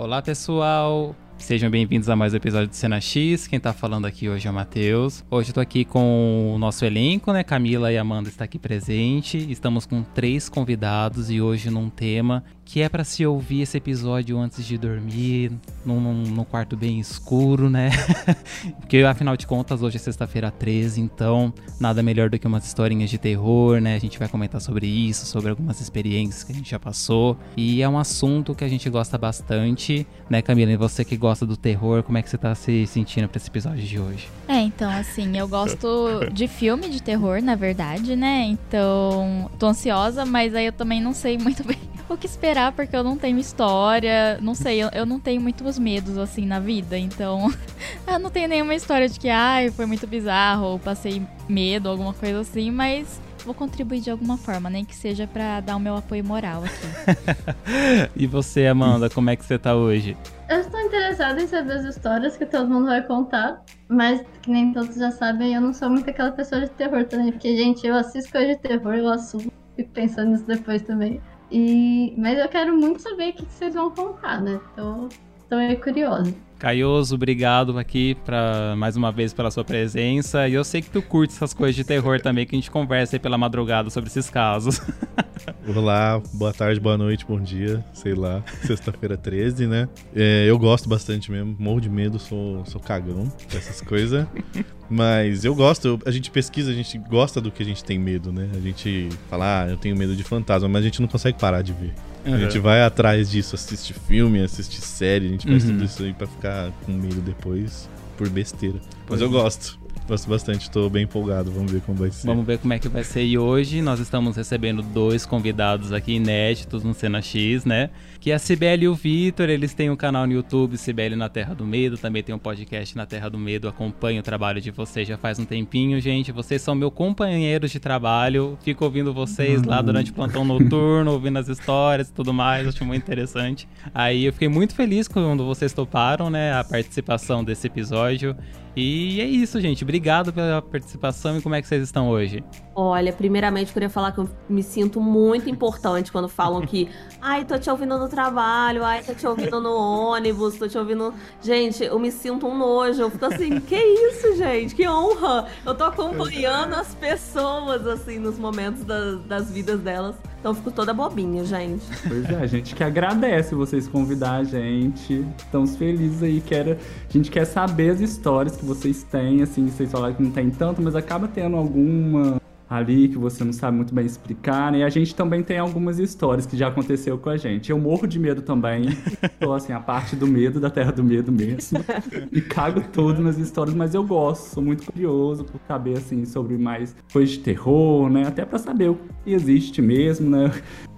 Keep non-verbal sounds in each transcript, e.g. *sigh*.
Olá, pessoal! Sejam bem-vindos a mais um episódio do Cena X. Quem tá falando aqui hoje é o Matheus. Hoje eu tô aqui com o nosso elenco, né? Camila e Amanda estão aqui presente. Estamos com três convidados e hoje num tema que é para se ouvir esse episódio antes de dormir, num, num, num quarto bem escuro, né? *laughs* Porque afinal de contas, hoje é sexta-feira 13, então nada melhor do que umas historinhas de terror, né? A gente vai comentar sobre isso, sobre algumas experiências que a gente já passou. E é um assunto que a gente gosta bastante, né, Camila? E você que gosta do terror, como é que você tá se sentindo pra esse episódio de hoje? É, então, assim, eu gosto de filme de terror, na verdade, né? Então, tô ansiosa, mas aí eu também não sei muito *laughs* bem o que esperar, porque eu não tenho história, não sei, eu, eu não tenho muitos medos assim na vida, então *laughs* eu não tenho nenhuma história de que, ai, foi muito bizarro, ou passei medo, alguma coisa assim, mas vou contribuir de alguma forma, nem que seja para dar o meu apoio moral aqui. *laughs* e você, Amanda, como é que você tá hoje? Eu estou interessada em saber as histórias que todo mundo vai contar, mas que nem todos já sabem, eu não sou muito aquela pessoa de terror também, porque, gente, eu assisto coisa de terror, eu assumo, fico pensando nisso depois também. E, mas eu quero muito saber o que vocês vão contar, né? Então, estou curiosa. Caioso, obrigado aqui pra, mais uma vez pela sua presença. E eu sei que tu curte essas coisas de terror também, que a gente conversa aí pela madrugada sobre esses casos. *laughs* Olá, boa tarde, boa noite, bom dia, sei lá, sexta-feira 13, né? É, eu gosto bastante mesmo, morro de medo, sou, sou cagão dessas coisas. Mas eu gosto, a gente pesquisa, a gente gosta do que a gente tem medo, né? A gente fala, ah, eu tenho medo de fantasma, mas a gente não consegue parar de ver. Uhum. A gente vai atrás disso, assiste filme, assiste série, a gente faz uhum. tudo isso aí pra ficar com medo depois por besteira. Mas eu é. gosto. Gosto bastante, estou bem empolgado. Vamos ver como vai ser. Vamos ver como é que vai ser. E hoje nós estamos recebendo dois convidados aqui inéditos no Cena X, né? Que é a Cibele e o Vitor. Eles têm um canal no YouTube, Cibele na Terra do Medo. Também tem um podcast na Terra do Medo. Acompanho o trabalho de vocês já faz um tempinho, gente. Vocês são meus companheiros de trabalho. Fico ouvindo vocês lá durante o plantão noturno, ouvindo as histórias e tudo mais. Acho muito interessante. Aí eu fiquei muito feliz quando vocês toparam, né? A participação desse episódio. E é isso, gente. Obrigado pela participação e como é que vocês estão hoje? Olha, primeiramente queria falar que eu me sinto muito importante quando falam que, *laughs* ai, tô te ouvindo no trabalho, ai, tô te ouvindo no ônibus, tô te ouvindo. Gente, eu me sinto um nojo. Eu fico assim, que isso, gente? Que honra! Eu tô acompanhando as pessoas, assim, nos momentos das, das vidas delas. Então eu fico toda bobinha, gente. Pois é, a gente que agradece vocês convidar a gente. Estamos felizes aí. Quero, a gente quer saber as histórias que vocês têm, assim, vocês falaram que não tem tanto, mas acaba tendo alguma ali que você não sabe muito bem explicar, né? E a gente também tem algumas histórias que já aconteceu com a gente. Eu morro de medo também. *laughs* Tô assim, a parte do medo, da terra do medo mesmo. E cago tudo nas histórias, mas eu gosto, sou muito curioso por saber assim sobre mais coisas de terror, né? Até para saber o que existe mesmo, né?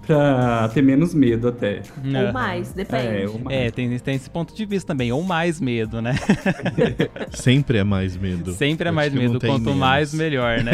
Pra ter menos medo até. Ou mais, depende. É, ou mais. é tem, tem esse ponto de vista também, ou mais medo, né? *laughs* Sempre é mais medo. Sempre é mais medo, quanto menos. mais, melhor, né?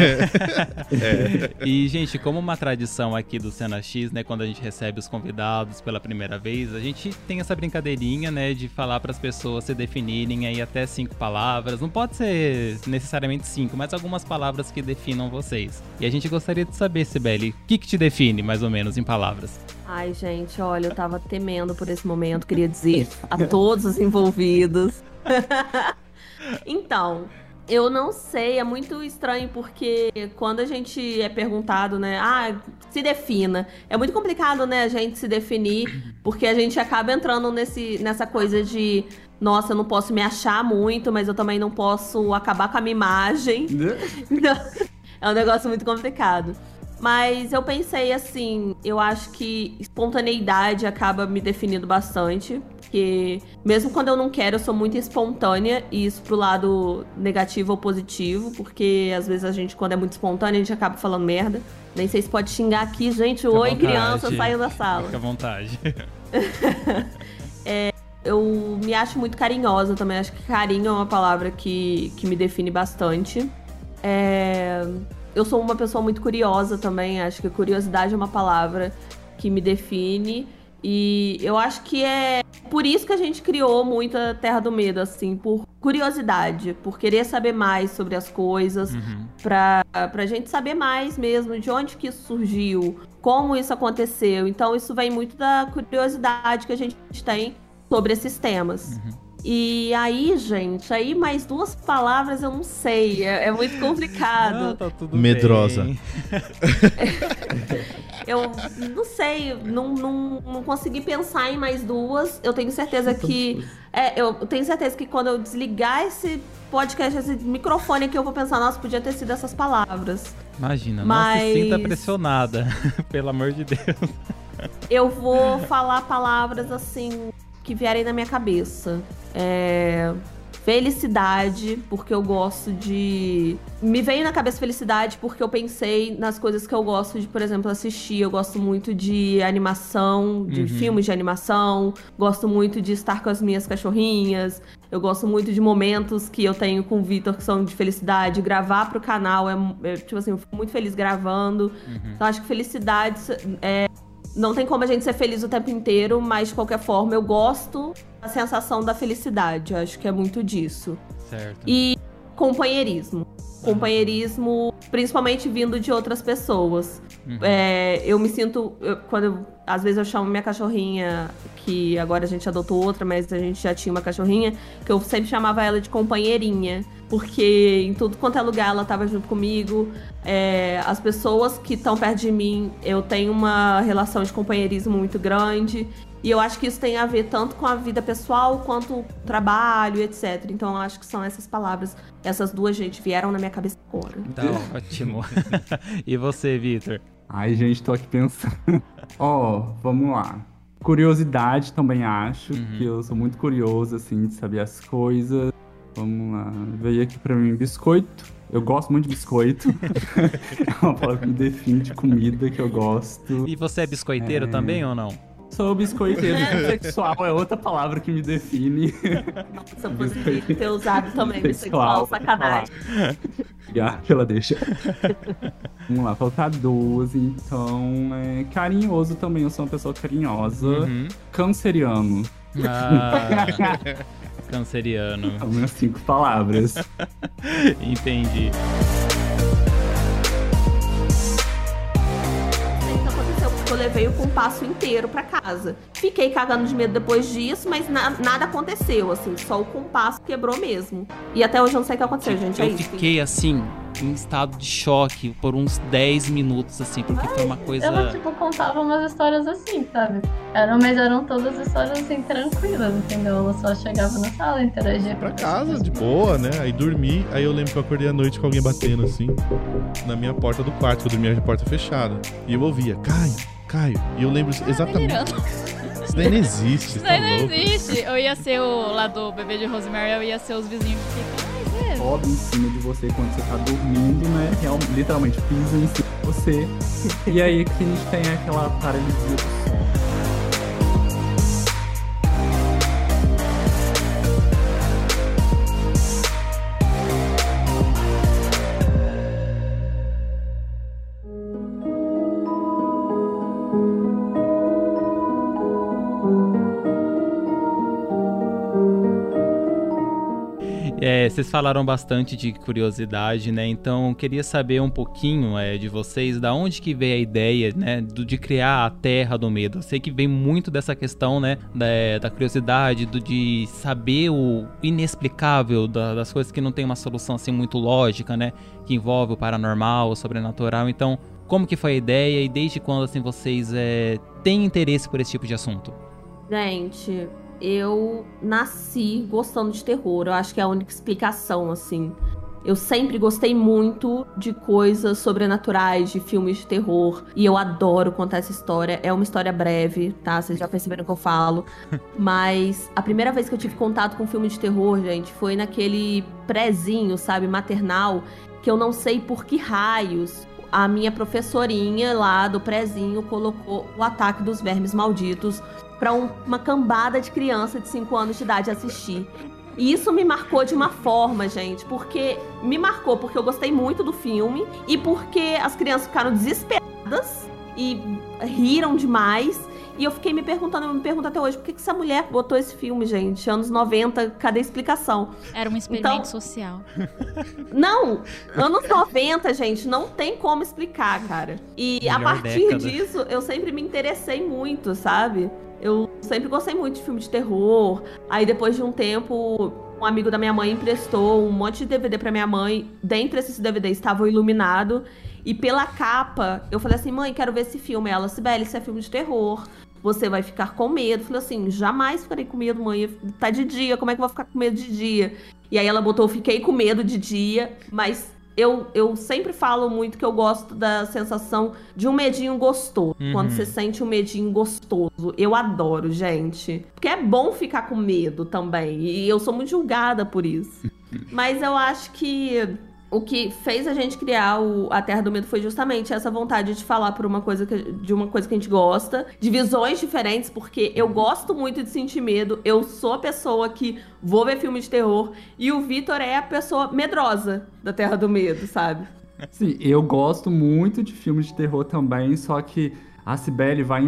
*laughs* é. *laughs* E, gente, como uma tradição aqui do Cena X, né, quando a gente recebe os convidados pela primeira vez, a gente tem essa brincadeirinha, né, de falar para as pessoas se definirem aí até cinco palavras. Não pode ser necessariamente cinco, mas algumas palavras que definam vocês. E a gente gostaria de saber, Sibeli, o que, que te define, mais ou menos, em palavras? Palavras. Ai, gente, olha, eu tava temendo por esse momento, queria dizer a todos os envolvidos. *laughs* então, eu não sei, é muito estranho porque quando a gente é perguntado, né, ah, se defina. É muito complicado, né, a gente se definir, porque a gente acaba entrando nesse, nessa coisa de, nossa, eu não posso me achar muito, mas eu também não posso acabar com a minha imagem. *laughs* é um negócio muito complicado. Mas eu pensei assim, eu acho que espontaneidade acaba me definindo bastante. Porque mesmo quando eu não quero, eu sou muito espontânea. E isso pro lado negativo ou positivo. Porque às vezes a gente, quando é muito espontânea, a gente acaba falando merda. Nem sei se pode xingar aqui, gente. Fica Oi, criança, saiu da sala. Fica à vontade. *laughs* é, eu me acho muito carinhosa também. Acho que carinho é uma palavra que, que me define bastante. É eu sou uma pessoa muito curiosa também, acho que curiosidade é uma palavra que me define. E eu acho que é por isso que a gente criou muito a Terra do Medo, assim, por curiosidade, por querer saber mais sobre as coisas, uhum. pra, pra gente saber mais mesmo de onde que isso surgiu, como isso aconteceu. Então isso vem muito da curiosidade que a gente tem sobre esses temas. Uhum. E aí, gente, aí mais duas palavras eu não sei. É, é muito complicado. Não, tá tudo Medrosa. bem. *laughs* Eu não sei, não, não, não consegui pensar em mais duas. Eu tenho certeza que. É, eu tenho certeza que quando eu desligar esse podcast, esse microfone aqui, eu vou pensar, nossa, podia ter sido essas palavras. Imagina, não Mas- se sinta pressionada. *laughs* Pelo amor de Deus. Eu vou falar palavras assim que vierem na minha cabeça. É, Felicidade, porque eu gosto de. Me veio na cabeça felicidade porque eu pensei nas coisas que eu gosto de, por exemplo, assistir. Eu gosto muito de animação, de Uhum. filmes de animação. Gosto muito de estar com as minhas cachorrinhas. Eu gosto muito de momentos que eu tenho com o Vitor que são de felicidade. Gravar pro canal é, é, tipo assim, eu fico muito feliz gravando. Uhum. Então acho que felicidade é não tem como a gente ser feliz o tempo inteiro, mas de qualquer forma eu gosto da sensação da felicidade. Eu acho que é muito disso. Certo. E companheirismo. Companheirismo, principalmente vindo de outras pessoas. Uhum. É, eu me sinto. eu- quando eu- às vezes eu chamo minha cachorrinha, que agora a gente adotou outra, mas a gente já tinha uma cachorrinha, que eu sempre chamava ela de companheirinha. Porque em tudo quanto é lugar ela tava junto comigo. É, as pessoas que estão perto de mim, eu tenho uma relação de companheirismo muito grande. E eu acho que isso tem a ver tanto com a vida pessoal quanto trabalho, etc. Então eu acho que são essas palavras. Essas duas, gente, vieram na minha cabeça agora. Tá *laughs* ótimo. *laughs* e você, Vitor? Ai, gente, tô aqui pensando. *laughs* Ó, vamos lá. Curiosidade também acho, Uhum. que eu sou muito curioso, assim, de saber as coisas. Vamos lá. Veio aqui pra mim biscoito. Eu gosto muito de biscoito. é uma palavra que me define de comida que eu gosto. E você é biscoiteiro É. também ou não? Sou biscoiteiro. Sexual é outra palavra que me define. Se eu poderia ter usado também Sexual. bissexual, sacanagem. Obrigado pela deixa. Vamos lá, faltar duas. Então, é, carinhoso também. Eu sou uma pessoa carinhosa. Uhum. Canceriano. Ah, canceriano. São minhas cinco palavras. *laughs* Entendi. Porque eu levei o compasso inteiro pra casa. Fiquei cagando de medo depois disso, mas na- nada aconteceu, assim. Só o compasso quebrou mesmo. E até hoje eu não sei o que aconteceu, gente. É Eu isso. fiquei assim, em estado de choque por uns 10 minutos, assim, porque foi uma coisa. Ela, tipo, contava umas histórias assim, sabe? Eram, mas eram todas histórias, assim, tranquilas, entendeu? Ela só chegava na sala, interagia Pra casa, de boa, né? Aí dormi, aí eu lembro que eu acordei à noite com alguém batendo assim na minha porta do quarto, que eu dormia de porta fechada. E eu ouvia, Caio, Caio. E eu lembro exatamente. delirando. Isso daí não existe, Isso tá aí não louco? existe. Eu ia ser o lá do bebê de Rosemary, eu ia ser os vizinhos que ficam. Sobe em cima de você quando você tá dormindo, né? Real, literalmente pisa em cima de você. E aí que a gente tem aquela paralisia do vocês falaram bastante de curiosidade, né? Então, queria saber um pouquinho é, de vocês, da onde que veio a ideia, né, do, de criar a Terra do Medo. Eu sei que vem muito dessa questão, né, da, da curiosidade, do, de saber o inexplicável, da- das coisas que não tem uma solução assim muito lógica, né, que envolve o paranormal, o sobrenatural. Então, como que foi a ideia e desde quando assim vocês é, têm interesse por esse tipo de assunto? Gente, eu nasci gostando de terror. Eu acho que é a única explicação, assim. Eu sempre gostei muito de coisas sobrenaturais, de filmes de terror. E eu adoro contar essa história. É uma história breve, tá? Vocês já perceberam que eu falo. *laughs* Mas a primeira vez que eu tive contato com filme de terror, gente, foi naquele prézinho, sabe, maternal, que eu não sei por que raios. A minha professorinha lá do prézinho colocou o ataque dos vermes malditos pra um- uma cambada de criança de 5 anos de idade assistir. E isso me marcou de uma forma, gente, porque me marcou porque eu gostei muito do filme e porque as crianças ficaram desesperadas e riram demais. E eu fiquei me perguntando, eu me pergunto até hoje, por que, que essa mulher botou esse filme, gente? Anos 90, cadê a explicação? Era um experimento Então- social. *laughs* Não, anos 90, gente, não tem como explicar, cara. E a Melhor partir década. disso, eu sempre me interessei muito, sabe? Eu sempre gostei muito de filme de terror. Aí depois de um tempo, um amigo da minha mãe emprestou um monte de DVD pra minha mãe. Dentre esses DVDs estava o Iluminado. E pela capa, eu falei assim: mãe, quero ver esse filme. Ela, Sibeli, isso é filme de terror. Você vai ficar com medo. Eu falei assim: jamais ficarei com medo, mãe. Tá de dia, como é que eu vou ficar com medo de dia? E aí ela botou: fiquei com medo de dia, mas eu, eu sempre falo muito que eu gosto da sensação de um medinho gostoso. Uhum. Quando você sente um medinho gostoso. Eu adoro, gente. Porque é bom ficar com medo também. E eu sou muito julgada por isso. *laughs* Mas eu acho que o que fez a gente criar o, a Terra do Medo foi justamente essa vontade de falar por uma coisa que, de uma coisa que a gente gosta, de visões diferentes, porque eu gosto muito de sentir medo. Eu sou a pessoa que vou ver filme de terror e o Vitor é a pessoa medrosa da Terra do Medo, sabe? Sim, eu gosto muito de filmes de terror também, só que a Cibele vai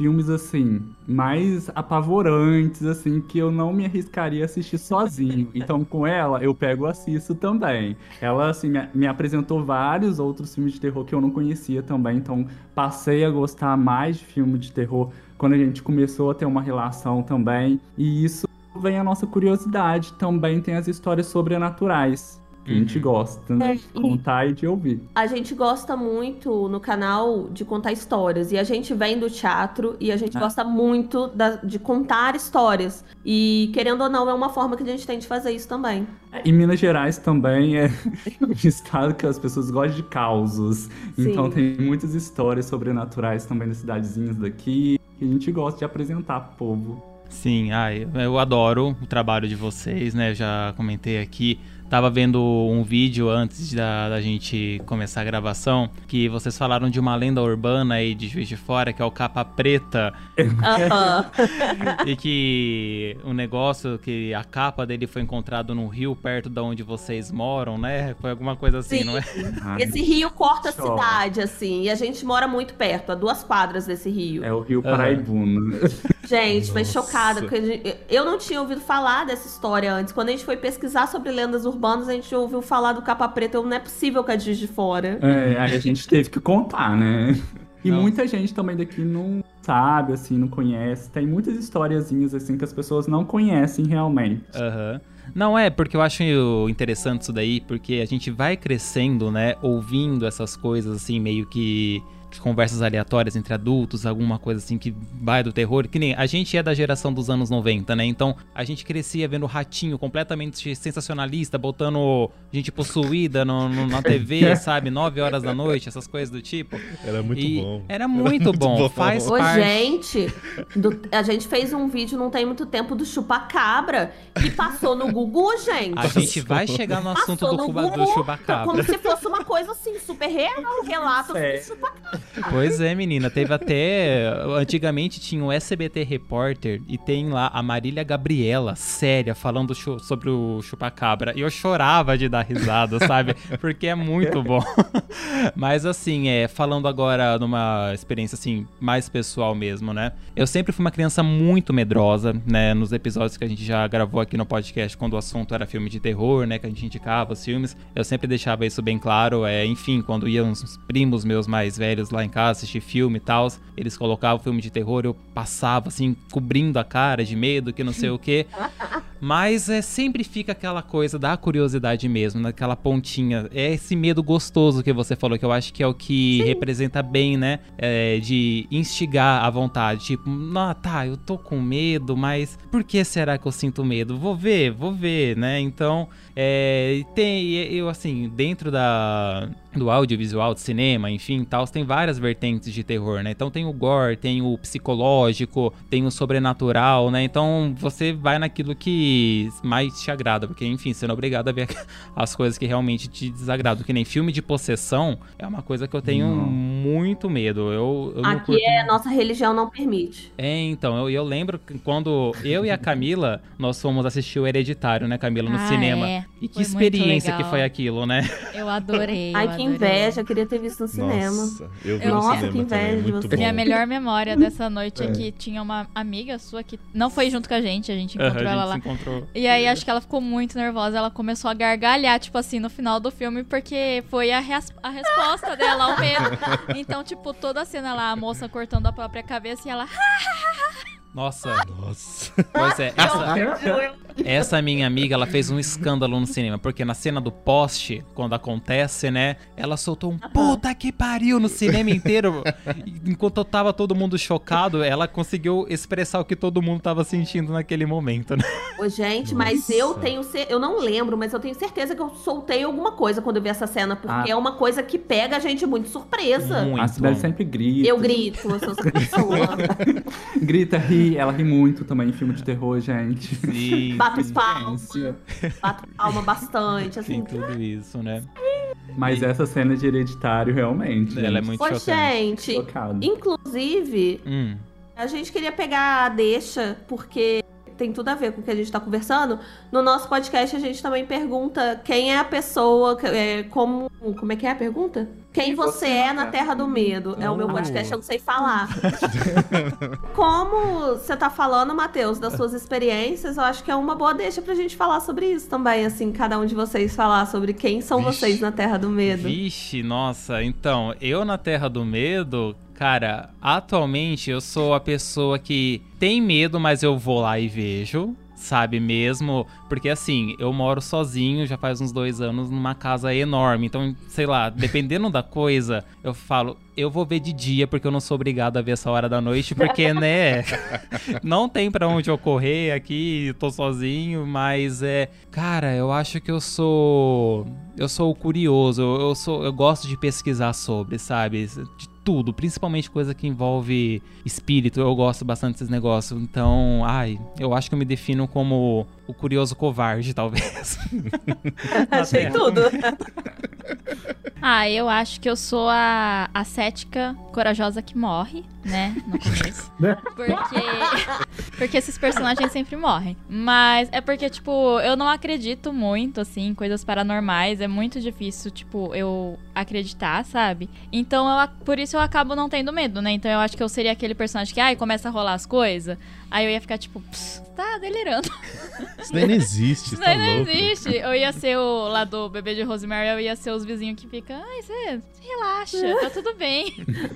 filmes assim, mais apavorantes, assim, que eu não me arriscaria a assistir sozinho. *laughs* Então, com ela, eu pego assisto também. Ela, assim, me, me apresentou vários outros filmes de terror que eu não conhecia também, então passei a gostar mais de filme de terror quando a gente começou a ter uma relação também. E isso vem a nossa curiosidade. Também tem as histórias sobrenaturais. Que a gente Uhum. gosta né, É, de contar e de ouvir. A gente gosta muito no canal de contar histórias. E a gente vem do teatro e a gente Ah. gosta muito da- de contar histórias. E, querendo ou não, é uma forma que a gente tem de fazer isso também. Em Minas Gerais também é *laughs* um estado que as pessoas gostam de causos. Então Sim. tem muitas histórias sobrenaturais também nas cidadezinhas daqui que a gente gosta de apresentar pro povo. Sim, ai, eu adoro o trabalho de vocês, né? Já comentei aqui. Tava vendo um vídeo antes da, da gente começar a gravação que vocês falaram de uma lenda urbana aí de Juiz de Fora, que é o Capa Preta, Aham. *laughs* e que o negócio que a capa dele foi encontrado num rio perto da onde vocês moram, né? Foi alguma coisa assim, Sim. não é? Ai, Esse rio corta a cidade, assim. E a gente mora muito perto, a duas quadras desse rio. É o Rio. Paraibuna. Gente, foi Nossa. chocada. Porque eu não tinha ouvido falar dessa história antes. Quando a gente foi pesquisar sobre lendas urbanas, a gente ouviu falar do Capa Preta. Eu, não é possível que é de Juiz de fora. É, aí a gente teve que contar, né? E Não. muita gente também daqui não sabe, assim, não conhece. Tem muitas historiazinhas, assim, que as pessoas não conhecem realmente. Aham. Não é, porque eu acho interessante isso daí, porque a gente vai crescendo, né, ouvindo essas coisas assim, meio que conversas aleatórias entre adultos, alguma coisa assim que vai do terror, que nem a gente é da geração dos anos 90, né? Então a gente crescia vendo o ratinho completamente sensacionalista, botando gente possuída no, no- na TV, *laughs* sabe? 9 horas da noite, essas coisas do tipo. Era muito E bom. Era muito bom, faz Ô, parte. gente, do- a gente fez um vídeo não tem muito tempo do chupacabra que passou no Gugu, gente. A gente vai chegar no assunto Passou do, no do chupacabra. Como se fosse uma coisa assim, super real, relato É. do chupacabra. Pois é, menina. Teve até. Antigamente tinha o SBT Repórter e tem lá a Marília Gabriela, séria, falando sobre o chupacabra. E eu chorava de dar risada, sabe? Porque é muito *laughs* bom. Mas assim, é, falando agora numa experiência assim, mais pessoal mesmo, né? Eu sempre fui uma criança muito medrosa, né? Nos episódios que a gente já gravou aqui no podcast, quando o assunto era filme de terror, né? Que a gente indicava os filmes, eu sempre deixava isso bem claro. É, enfim, quando iam os primos meus mais velhos lá em casa assistir filme e tal, eles colocavam filme de terror, eu passava assim, cobrindo a cara de medo, que não sei o quê. *laughs* Mas é, sempre fica aquela coisa da curiosidade mesmo, naquela pontinha. É esse medo gostoso que você falou, que eu acho que é o que representa bem, né? É, de instigar a vontade. Tipo, ah, tá, eu tô com medo, mas por que será que eu sinto medo? Vou ver, vou ver, né? Então, é, tem, eu assim, dentro da, do audiovisual, de cinema, enfim, tal, tem várias vertentes de terror, né? Então tem o gore, tem o psicológico, tem o sobrenatural, né? Então você vai naquilo que mais te agrada, porque, enfim, você não é obrigado a ver *laughs* as coisas que realmente te desagradam. Que nem filme de possessão é uma coisa que eu tenho Não. muito medo. Eu, eu Aqui curto é nossa religião não permite. é, então, eu, eu lembro que quando eu e a Camila, nós fomos assistir o Hereditário, né, Camila, no Ah, cinema. é. E que Foi experiência que foi aquilo, né? Eu adorei. Ai, eu que adorei. inveja, queria ter visto no cinema. Nossa, eu vi no Nossa, cinema que inveja também, de muito você. Minha melhor memória dessa noite é. É. que tinha uma amiga sua que não foi junto com a gente, a gente encontrou a ela lá. se encontrou. E aí acho que ela ficou muito nervosa, ela começou a gargalhar, tipo assim, no final do filme, porque foi a, res- a resposta dela ao medo. *laughs* Então, tipo, toda a cena lá, a moça cortando a própria cabeça e ela. Nossa, Nossa. pois é. Essa, essa minha amiga, ela fez um escândalo no cinema, porque na cena do poste, quando acontece, né, ela soltou um puta que pariu no cinema inteiro. Enquanto eu tava todo mundo chocado, ela conseguiu expressar o que todo mundo tava sentindo naquele momento, né? Ô, gente, mas Nossa. eu tenho. Eu não lembro, mas eu tenho certeza que eu soltei alguma coisa quando eu vi essa cena, porque Ah. é uma coisa que pega a gente muito surpresa. Muito. A Sibeli sempre grita. Eu grito, eu sou essa *laughs* pessoa. Grita, ri. Ela ri muito também em filme de terror, gente. Sim, Bato os palmas, bato palma bastante, assim. tem tudo isso, né? Mas essa cena de hereditário, realmente. Ela é gente, muito Ô, chocante. gente, chocado. inclusive, Hum. a gente queria pegar a deixa, porque tem tudo a ver com o que a gente tá conversando. No nosso podcast, a gente também pergunta quem é a pessoa, que- é, como. Como é que é a pergunta? Quem você é na Terra do Medo. É o meu Oh. podcast, eu não sei falar. *laughs* Como você tá falando, Matheus, das suas experiências, eu acho que é uma boa deixa pra gente falar sobre isso também, assim, cada um de vocês falar sobre quem são Vixe. vocês na Terra do Medo. Vixe, nossa, então, eu na Terra do Medo, cara, atualmente eu sou a pessoa que tem medo, mas eu vou lá e vejo. Sabe mesmo? Porque assim, eu moro sozinho já faz uns dois anos numa casa enorme. Então, sei lá, dependendo da coisa, eu falo, eu vou ver de dia, porque eu não sou obrigado a ver essa hora da noite, porque, *laughs* né? não tem pra onde eu correr aqui, tô sozinho, mas é. Cara, eu acho que eu sou. Eu sou curioso, eu, eu sou. Eu gosto de pesquisar sobre, sabe? De tudo, principalmente coisa que envolve espírito, eu gosto bastante desses negócios. Então, ai, eu acho que eu me defino como o curioso covarde, talvez. *laughs* Achei Terra. tudo. *laughs* Ah, eu acho que eu sou a, a cética corajosa que morre, né? No começo. *laughs* Porque, porque esses personagens sempre morrem. Mas é porque, tipo, eu não acredito muito, assim, em coisas paranormais. É muito difícil, tipo, eu acreditar, sabe? Então, eu, por isso eu acabo não tendo medo, né? Então, eu acho que eu seria aquele personagem que, ai, começa a rolar as coisas. Aí eu ia ficar, tipo, "Pss, tá delirando. *laughs* Isso daí não existe, Isso tá daí não louco? existe. Eu ia ser o lá do bebê de Rosemary, eu ia ser os vizinhos que ficam, ai, você relaxa, tá *laughs* tudo bem.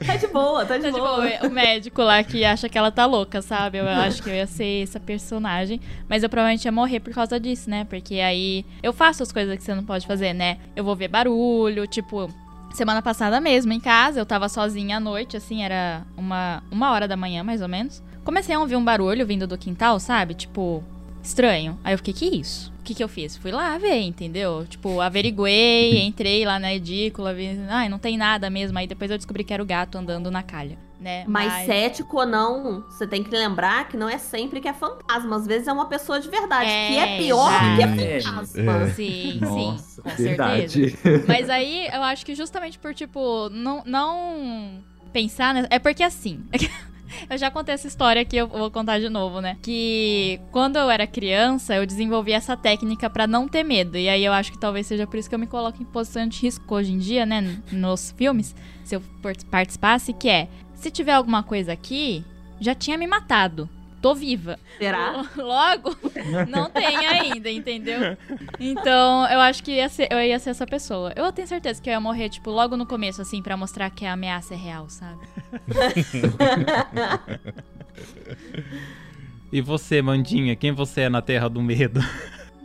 Tá de boa, tá de Tá de boa. boa. O médico lá que acha que ela tá louca, sabe? Eu acho que eu ia ser essa personagem. Mas eu provavelmente ia morrer por causa disso, né? Porque aí eu faço as coisas que você não pode fazer, né? Eu vou ver barulho, tipo. Semana passada mesmo, em casa, eu tava sozinha à noite, assim, era uma, uma hora da manhã, mais ou menos. Comecei a ouvir um barulho vindo do quintal, sabe? Tipo, estranho. Aí eu fiquei, que isso? O que que eu fiz? Fui lá ver, entendeu? Tipo, averiguei, *laughs* entrei lá na edícula, vi, ai, não tem nada mesmo. Aí depois eu descobri que era o gato andando na calha, né? Mas cético ou não, você tem que lembrar que não é sempre que é fantasma. Às vezes é uma pessoa de verdade, É, que é pior do que é fantasma. É. Sim, *laughs* Nossa, sim, com certeza. verdade. *laughs* Mas aí eu acho que justamente por, tipo, não, não pensar. né? É porque assim. *laughs* Eu já contei essa história aqui, eu vou contar de novo, né? Que quando eu era criança, eu desenvolvi essa técnica pra não ter medo. E aí eu acho que talvez seja por isso que eu me coloco em posição de risco hoje em dia, né? Nos filmes, se eu participasse, que é: se tiver alguma coisa aqui, já tinha me matado. Tô viva. Será? Logo, não tem ainda, entendeu? Então, eu acho que ia ser- eu ia ser essa pessoa. Eu tenho certeza que eu ia morrer, tipo, logo no começo, assim, pra mostrar que a ameaça é real, sabe? *laughs* E você, Mandinha, quem você é na Terra do Medo?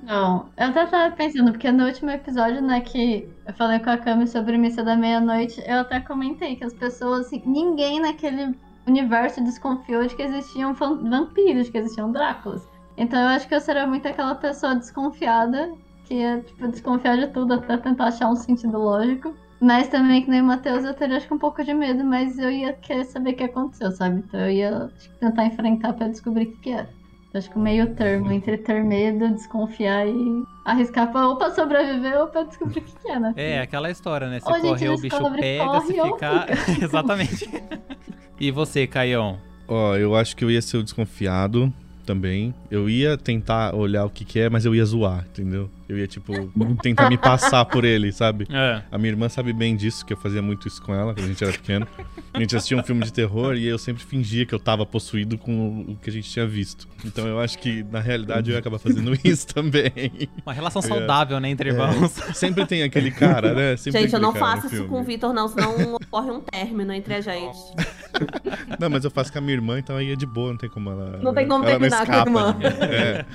Não, eu até tava pensando, porque no último episódio, né, que eu falei com a Cami sobre Missa da Meia-Noite, eu até comentei que as pessoas, assim, ninguém naquele universo desconfiou de que existiam vampiros, que existiam Dráculas. Então eu acho que eu seria muito aquela pessoa desconfiada, que ia, tipo, desconfiar de tudo até tentar achar um sentido lógico. Mas também, que nem o Matheus, eu teria acho que um pouco de medo, mas eu ia querer saber o que aconteceu, sabe? Então eu ia acho tentar enfrentar pra descobrir o que, que era. Acho que o meio termo entre ter medo, desconfiar e arriscar pra ou pra sobreviver ou pra descobrir o que, que é, né? É, aquela história, né? Se Ou correr, o bicho pega, se ou ficar. *laughs* Exatamente. e você, Caião? Ó, eu acho que eu ia ser o desconfiado também. Eu ia tentar olhar o que que é, mas eu ia zoar, entendeu? Eu ia, tipo, tentar me passar por ele, sabe? É. A minha irmã sabe bem disso, que eu fazia muito isso com ela quando a gente era pequeno. A gente assistia um filme de terror e eu sempre fingia que eu tava possuído com o que a gente tinha visto. Então eu acho que, na realidade, eu ia acabar fazendo *laughs* isso também. Uma relação É. saudável, né, entre irmãos. Sempre tem aquele cara, né? Sempre Gente, tem eu não faço isso filme. com o Vitor, não, senão ocorre um término entre a gente. Não, mas eu faço com a minha irmã, então aí é de boa, não tem como ela. Não tem como ela terminar com a escapa irmã. mim. É.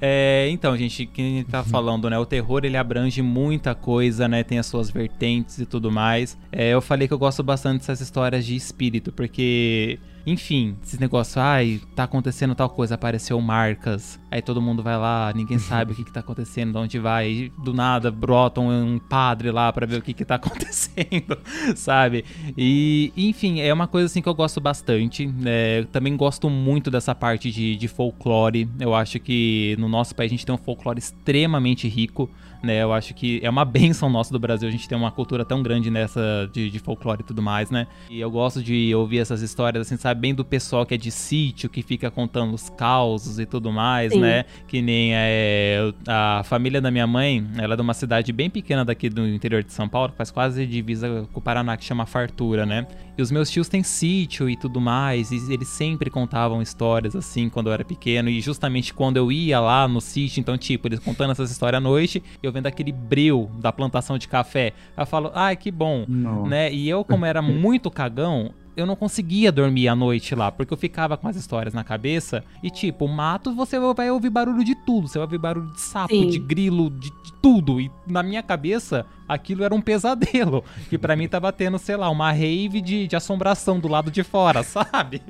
É, então, gente, que a gente tá falando, né? O terror ele abrange muita coisa, né? Tem as suas vertentes e tudo mais. É, eu falei que eu gosto bastante dessas histórias de espírito, porque, enfim, esses negócios, ai, tá acontecendo tal coisa, apareceu marcas. Aí todo mundo vai lá, ninguém *laughs* sabe o que, que tá acontecendo, de onde vai. Do nada brota um, padre lá pra ver o que, que tá *laughs* acontecendo, sabe? E, enfim, é uma coisa assim que eu gosto bastante. né? Eu também gosto muito dessa parte de, de folclore. Eu acho que no nosso país a gente tem um folclore extremamente rico. Né, eu acho que é uma *laughs* benção nossa do Brasil a gente tem uma cultura tão grande nessa de, de folclore e tudo mais, né? E eu gosto de ouvir essas histórias, assim, sabe, bem do pessoal que é de sítio, que fica contando os causos e tudo mais, Sim. né? Que nem é, a família da minha mãe, ela é de uma cidade bem pequena daqui do interior de São Paulo, que faz quase divisa com o Paraná, que chama Fartura, né? E os meus tios têm sítio e tudo mais, e eles sempre contavam histórias assim quando eu era pequeno, e justamente quando eu ia lá no sítio, então, tipo, eles contando essas histórias à noite, eu vendo aquele breu da plantação de café, eu falo, ai, que bom, Nossa. né? E eu, como era muito cagão, eu não conseguia dormir à noite lá, porque eu ficava com as histórias na cabeça. E, tipo, o mato você vai ouvir barulho de tudo. Você vai ouvir barulho de sapo, Sim. de grilo, de, de tudo. E na minha cabeça, aquilo era um pesadelo. Que pra mim tava tendo, sei lá, uma rave de, de assombração do lado de fora, *laughs* sabe?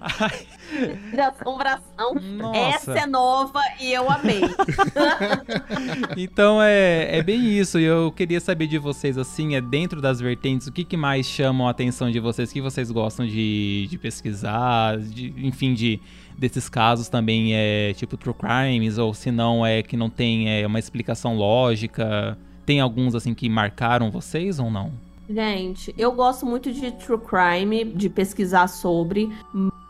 Ai, De assombração. nossa. Essa é nova e eu amei. *laughs* Então é, é bem isso. E eu queria saber de vocês, assim, é dentro das vertentes, o que, que mais chamam a atenção de vocês? O que vocês gostam de, de pesquisar? de- enfim, de desses casos também é tipo true crimes, ou se não é que não tem é, uma explicação lógica. Tem alguns assim que marcaram vocês ou não? Gente, eu gosto muito de true crime, de pesquisar sobre,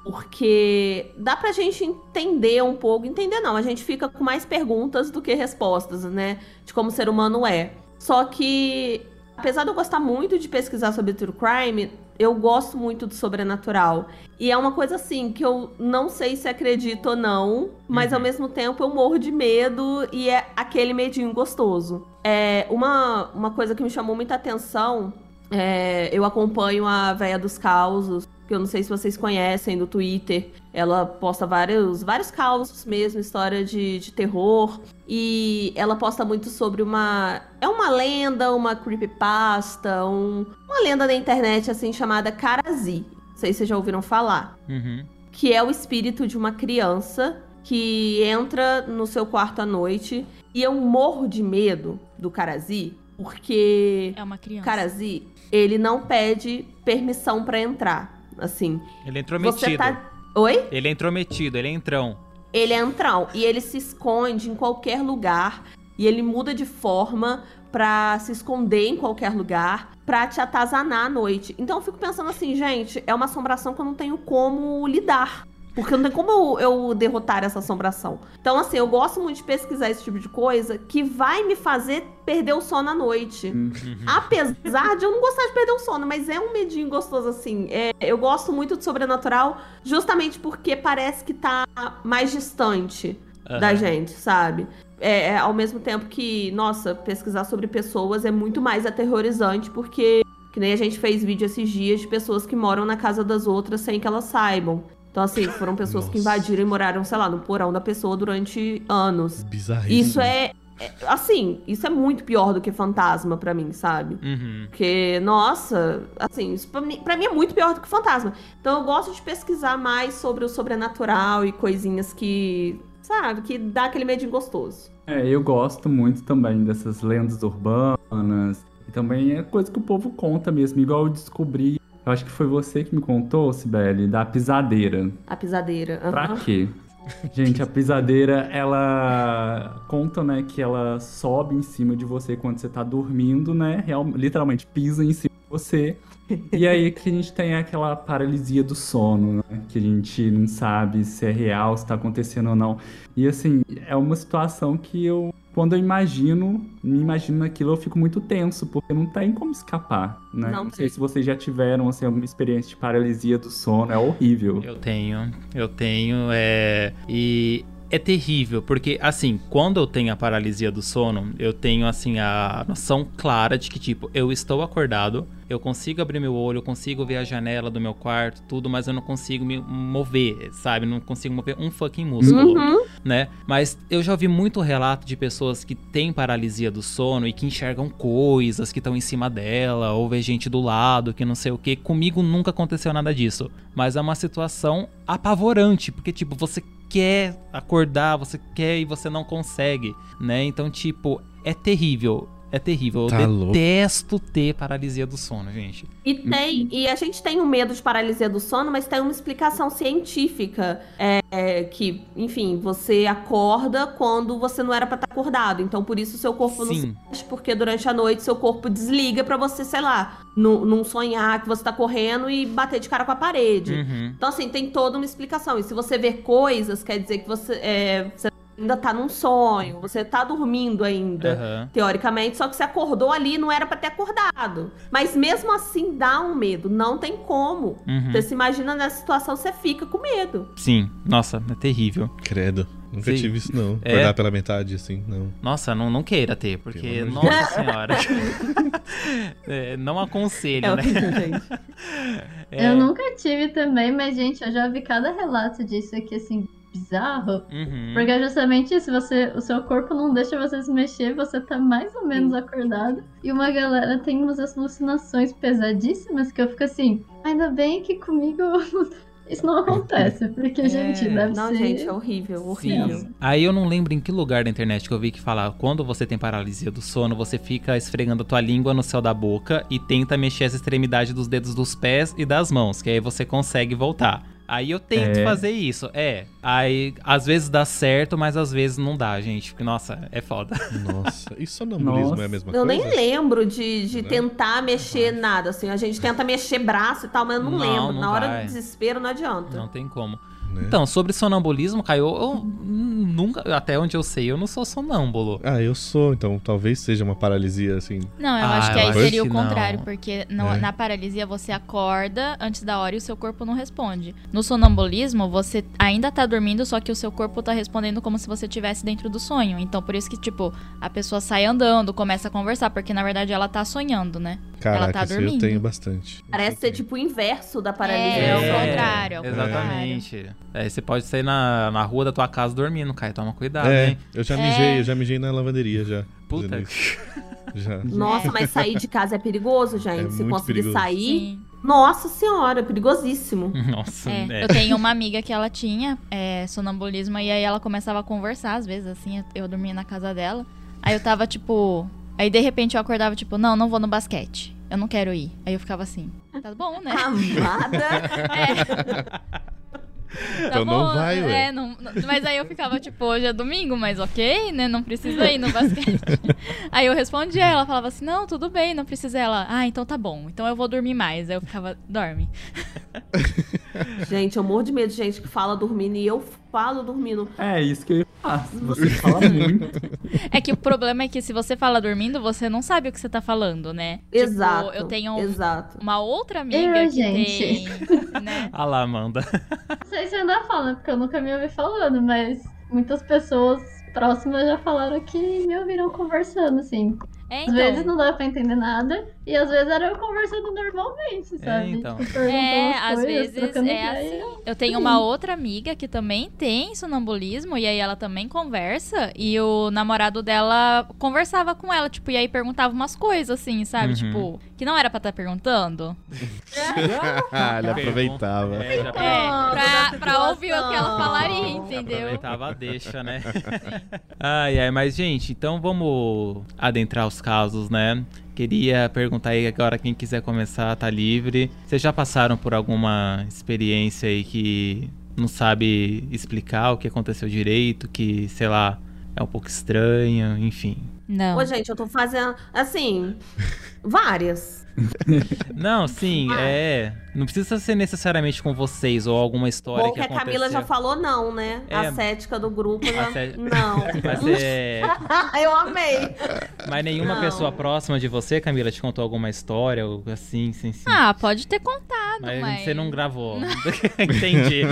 porque dá pra gente entender um pouco. Entender não, a gente fica com mais perguntas do que respostas, né? De como o ser humano é. Só que, apesar de eu gostar muito de pesquisar sobre true crime, eu gosto muito do sobrenatural. E é uma coisa assim que eu não sei se acredito ou não, mas Uhum. ao mesmo tempo eu morro de medo e é aquele medinho gostoso. É uma, uma coisa que me chamou muita atenção. é, eu acompanho a Véia dos Causos, que eu não sei se vocês conhecem do Twitter. Ela posta vários, vários causos mesmo, história de, de terror. E ela posta muito sobre uma. É uma lenda, uma creepypasta, um, uma lenda da internet assim chamada Karazi. Não sei se vocês já ouviram falar Uhum. que é o espírito de uma criança que entra no seu quarto à noite. E eu morro de medo do Karazi, porque É uma criança. Karazi, ele não pede permissão pra entrar. Assim, Ele é intrometido. tá. Oi? Ele é intrometido, ele é entrão. Ele é entrão e ele se esconde em qualquer lugar e ele muda de forma pra se esconder em qualquer lugar pra te atazanar à noite. Então eu fico pensando assim, gente, é uma assombração que eu não tenho como lidar. Porque não tem como eu, eu derrotar essa assombração. Então, assim, eu gosto muito de pesquisar esse tipo de coisa que vai me fazer perder o sono à noite. Hum. Apesar de eu não gostar de perder o sono, mas é um medinho gostoso assim. É, eu gosto muito de sobrenatural justamente porque parece que tá mais distante da Aham. gente, sabe? É, é, ao mesmo tempo que, nossa, pesquisar sobre pessoas é muito mais aterrorizante porque que nem a gente fez vídeo esses dias de pessoas que moram na casa das outras sem que elas saibam. Então, assim, foram pessoas que Nossa. invadiram e moraram, sei lá, no porão da pessoa durante anos. Bizarríssimo. Isso é, é- assim, isso é muito pior do que fantasma pra mim, sabe? Uhum. Porque, nossa, assim, isso pra mim, pra mim é muito pior do que fantasma. Então eu gosto de pesquisar mais sobre o sobrenatural e coisinhas que, sabe, que dá aquele medinho gostoso. É, eu gosto muito também dessas lendas urbanas. E também é coisa que o povo conta mesmo. Igual eu descobri, eu acho que foi você que me contou, Sibeli, da pisadeira. A pisadeira. aham. Pra quê? Gente, a pisadeira, ela conta, né, que ela sobe em cima de você quando você tá dormindo, né? Real, literalmente pisa em cima de você. E aí que a gente tem aquela paralisia do sono, né? Que a gente não sabe se é real, se tá acontecendo ou não. E assim, é uma situação que eu, quando eu imagino, me imagino naquilo, eu fico muito tenso, porque não tem como escapar, né? Não Não, sei se vocês já tiveram, assim, alguma experiência de paralisia do sono, é horrível. Eu tenho, eu tenho, é. E é terrível, porque assim, quando eu tenho a paralisia do sono, eu tenho assim a noção clara de que tipo, eu estou acordado, eu consigo abrir meu olho, eu consigo ver a janela do meu quarto, tudo, mas eu não consigo me mover, sabe? Não consigo mover um fucking músculo, Uhum. né? Mas eu já ouvi muito relato de pessoas que têm paralisia do sono e que enxergam coisas que estão em cima dela, ou vê gente do lado, que não sei o que. Comigo nunca aconteceu nada disso, mas é uma situação apavorante, porque tipo, você quer acordar, você quer e você não consegue, né? Então, tipo, é terrível. É terrível. Eu Tá louco. detesto ter paralisia do sono, gente. E tem, e a gente tem um medo de paralisia do sono, mas tem uma explicação científica é, é, que, enfim, você acorda quando você não era pra estar acordado. Então, por isso, seu corpo não se Sim. mexe, porque durante a noite seu corpo desliga pra você, sei lá, não sonhar que você tá correndo e bater de cara com a parede. Uhum. Então, assim, tem toda uma explicação. E se você ver coisas, quer dizer que você, é, você ainda tá num sonho, você tá dormindo ainda. Aham. Teoricamente, só que você acordou ali e não era pra ter acordado. Mas mesmo assim dá um medo, não tem como. Uhum. Você se imagina nessa situação, você fica com medo. Sim, nossa, é terrível. Credo. Nunca Sim. tive isso, não. É? Acordar pela metade, assim, não. Nossa, não, não queira ter, porque, Pelo nossa senhora. *laughs* É, não aconselho, É né? *laughs* É, Eu nunca tive também, mas, gente, eu já vi cada relato disso aqui, assim, bizarro. uhum. Porque é justamente isso, você, o seu corpo não deixa você se mexer, você tá mais ou menos acordado. E uma galera tem umas alucinações pesadíssimas que eu fico assim, ainda bem que comigo *laughs* isso não acontece. *laughs* Porque, É, gente, deve Não, ser. gente, é horrível, horrível. Sim. Aí eu não lembro em que lugar da internet que eu vi que fala quando você tem paralisia do sono, você fica esfregando a tua língua no céu da boca e tenta mexer as extremidades dos dedos dos pés e das mãos, que aí você consegue voltar. Aí eu tento É. fazer isso, é. Aí às vezes dá certo, mas às vezes não dá, gente. Porque, nossa, é foda. Nossa, e sonambulismo Nossa. é a mesma Eu coisa? nem lembro de, de Né? tentar mexer nada, assim. A gente tenta mexer braço e tal, mas eu não, Não, lembro. não Na hora vai. do desespero não adianta. Não tem como. Né? Então, sobre sonambulismo, Caio, eu nunca, até onde eu sei, eu não sou sonâmbulo. Ah, eu sou, então talvez seja uma paralisia, assim. Não, eu Ah, acho que eu aí acho seria que o contrário, não. porque no- É. na paralisia você acorda antes da hora e o seu corpo não responde. No sonambulismo, você ainda tá dormindo, só que o seu corpo tá respondendo como se você estivesse dentro do sonho. Então, por isso que, tipo, a pessoa sai andando, começa a conversar, porque na verdade ela tá sonhando, né? Caraca, tá esse eu dormindo. tenho bastante. Parece ser tipo o inverso da paralisia. É, ao ao contrário. contrário, ao Exatamente. Aí você pode sair na, na rua da tua casa dormindo, Caio. Toma cuidado, É, hein? eu já É. mijei, eu já mijei na lavanderia já. Puta. *laughs* Já. Nossa, mas sair de casa é perigoso, gente. É Se muito conseguir perigoso. sair. Sim. Nossa senhora, perigosíssimo. *laughs* Nossa, É, é. eu tenho uma amiga que ela tinha é, sonambulismo e aí ela começava a conversar, às vezes, assim, eu- dormia na casa dela. Aí eu tava, tipo. Aí de repente eu acordava, tipo, não, não vou no basquete. Eu não quero ir. Aí eu ficava assim, tá bom, né? Amada. *laughs* Tá Então não bom, vai, é, não- não- mas aí eu ficava, tipo, hoje é domingo, mas ok, né? Não precisa ir no basquete. *laughs* aí eu respondia, ela falava assim, não, tudo bem, não precisa. Ela, ah, então tá bom, então eu vou dormir mais. Aí eu ficava, dorme. *laughs* gente, eu morro de medo de gente que fala dormindo e eu falo dormindo. É isso que eu faço. Você *laughs* fala muito. É que o problema é que se você fala dormindo, você não sabe o que você tá falando, né? Exato. Tipo, eu tenho Exato. uma outra amiga Eu, que gente. tem, *laughs* né? Ah lá, Amanda. Não sei se ainda fala, porque eu nunca me ouvi falando, mas muitas pessoas próximas já falaram que me ouviram conversando, assim. É, Às vezes então. não dá pra entender nada, e às vezes era eu conversando normalmente, sabe? então. Tipo, perguntando É, às coisas, vezes é ideia. assim. Eu tenho uma outra amiga que também tem sonambulismo, e aí ela também conversa, e o namorado dela conversava com ela, tipo, e aí perguntava umas coisas, assim, sabe? Uhum. Tipo, que não era pra estar perguntando. Ah, *laughs* ele aproveitava. É, já É, pra, pra ouvir o que ela falaria, entendeu? Aproveitava a deixa, né? *laughs* ai, ai, mas gente, então vamos adentrar os casos, né? Queria perguntar aí agora, quem quiser começar, tá livre. Vocês já passaram por alguma experiência aí que não sabe explicar o que aconteceu direito, que, sei lá, é um pouco estranho, enfim. Não. Ô, gente, eu tô fazendo, assim, várias. *laughs* Não, sim, Ah. é. Não precisa ser necessariamente com vocês ou alguma história Bom que que a. Camila já falou não, né? É. A cética do grupo já... A cé- Não. *laughs* Mas, é... *laughs* eu amei. Mas nenhuma Não. pessoa próxima de você, Camila, te contou alguma história ou assim, sim, sim. Ah, pode ter contado, mas, mas... você não gravou. Entendi.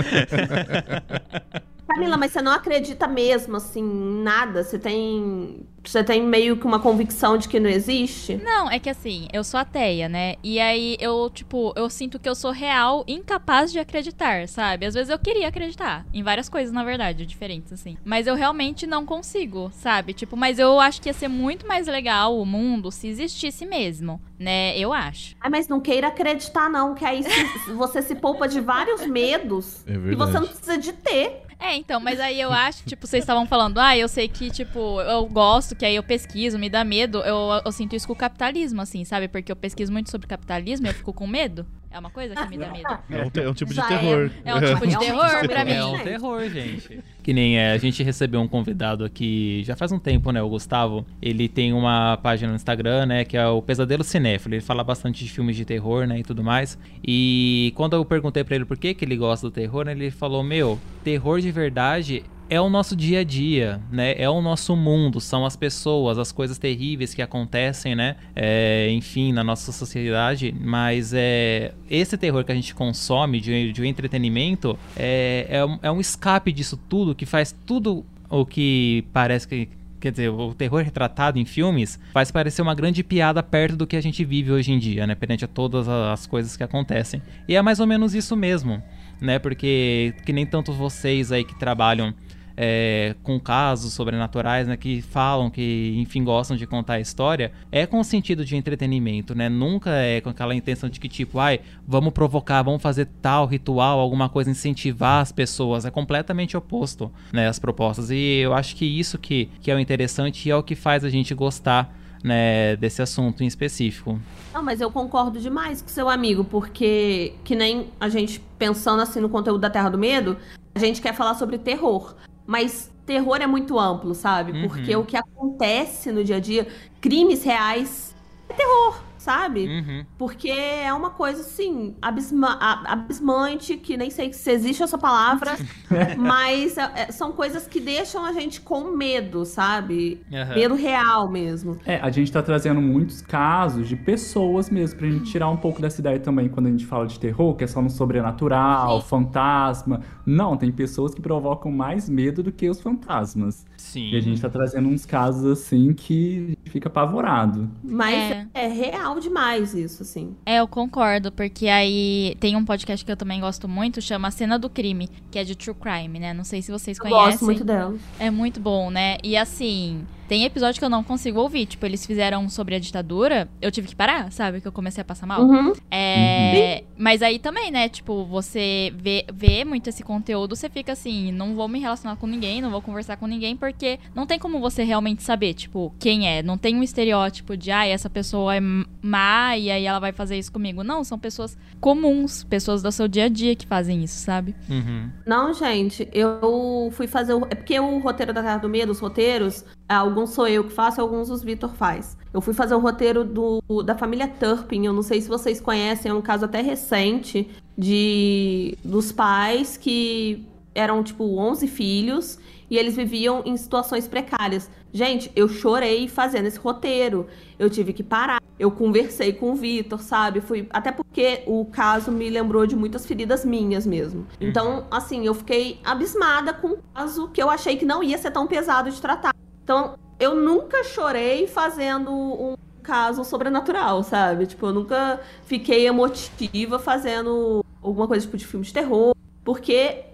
Camila, mas você não acredita mesmo, assim, em nada? Você tem. Você tem meio que uma convicção de que não existe? Não, é que assim, eu sou ateia, né? E aí eu, tipo, eu sinto que eu sou real, incapaz de acreditar, sabe? Às vezes eu queria acreditar em várias coisas, na verdade, diferentes, assim. Mas eu realmente não consigo, sabe? Tipo, mas eu acho que ia ser muito mais legal o mundo se existisse mesmo, né? Eu acho. Ah, mas não queira acreditar, não, que aí se- *laughs* você se poupa de vários medos É que verdade. você não precisa de ter. É, então, mas aí eu acho, tipo, vocês estavam falando, ah, eu sei que, tipo, eu gosto, que aí eu pesquiso, me dá medo. Eu, eu sinto isso com o capitalismo, assim, sabe? Porque eu pesquiso muito sobre capitalismo e eu fico com medo. É uma coisa que me dá medo. É um, é um tipo de Já é. terror. É um tipo de *laughs* É terror tipo pra mim. É um terror, gente. *laughs* Que nem é, a gente recebeu um convidado aqui já faz um tempo, né? O Gustavo. Ele tem uma página no Instagram, né? Que é o Pesadelo Cinéfilo. Ele fala bastante de filmes de terror, né? E tudo mais. E quando eu perguntei pra ele por que, que ele gosta do terror, né, ele falou: Meu, terror de verdade é o nosso dia a dia, né? É o nosso mundo, são as pessoas, as coisas terríveis que acontecem, né? É, enfim, na nossa sociedade. Mas é esse terror que a gente consome de, de entretenimento é, é, um, é um escape disso tudo que faz tudo o que parece que Quer dizer, o terror retratado em filmes faz parecer uma grande piada perto do que a gente vive hoje em dia, né? Perante a todas as coisas que acontecem. E é mais ou menos isso mesmo, né? Porque que nem tanto vocês aí que trabalham é, com casos sobrenaturais, né, que falam que, enfim, gostam de contar a história, é com sentido de entretenimento, né? Nunca é com aquela intenção de que, tipo, ai, vamos provocar, vamos fazer tal ritual, alguma coisa, incentivar as pessoas. É completamente oposto, né, as propostas. E eu acho que isso que, que é o interessante e é o que faz a gente gostar, né, desse assunto em específico. Não, mas eu concordo demais com seu amigo, porque que nem a gente pensando assim no conteúdo da Terra do Medo, a gente quer falar sobre terror. Mas terror é muito amplo, sabe? Uhum. Porque o que acontece no dia a dia, crimes reais, é terror, sabe? Uhum. Porque é uma coisa assim, abisma- abismante, que nem sei se existe essa palavra, *laughs* mas é- é- são coisas que deixam a gente com medo, sabe? Aham. Medo real mesmo. É, a gente tá trazendo muitos casos de pessoas mesmo, pra gente tirar um pouco dessa ideia também quando a gente fala de terror, que é só no sobrenatural, Sim. fantasma. Não, tem pessoas que provocam mais medo do que os fantasmas. Sim. E a gente tá trazendo uns casos assim que fica apavorado. Mas É. é. real demais isso, assim. É, eu concordo, porque aí tem um podcast que eu também gosto muito, chama Cena do Crime, que é de True Crime, né? Não sei se vocês Eu conhecem. gosto muito dela. É muito bom, né? E assim, tem episódio que eu não consigo ouvir. Tipo, eles fizeram sobre a ditadura, eu tive que parar, sabe? Que eu comecei a passar mal. Uhum. É, Mas aí também, né? Tipo, você vê, vê muito esse conteúdo, você fica assim, não vou me relacionar com ninguém, não vou conversar com ninguém, porque não tem como você realmente saber, tipo, quem é. Não tem um estereótipo de, ah, essa pessoa é má e aí ela vai fazer isso comigo. Não, são pessoas comuns, pessoas do seu dia a dia que fazem isso, sabe? Uhum. Não, gente, eu fui fazer o. É porque o roteiro da Terra do Medo, os roteiros, alguns sou eu que faço, alguns os Vitor faz. Eu fui fazer o roteiro do, da família Turpin, eu não sei se vocês conhecem, é um caso até recente de dos pais que eram tipo 11 filhos e eles viviam em situações precárias. Gente, eu chorei fazendo esse roteiro. Eu tive que parar. Eu conversei com o Vitor, sabe? Fui até porque o caso me lembrou de muitas feridas minhas mesmo. Então, assim, eu fiquei abismada com um caso que eu achei que não ia ser tão pesado de tratar. Então, eu nunca chorei fazendo um caso sobrenatural, sabe? Tipo, eu nunca fiquei emotiva fazendo alguma coisa tipo de filme de terror, porque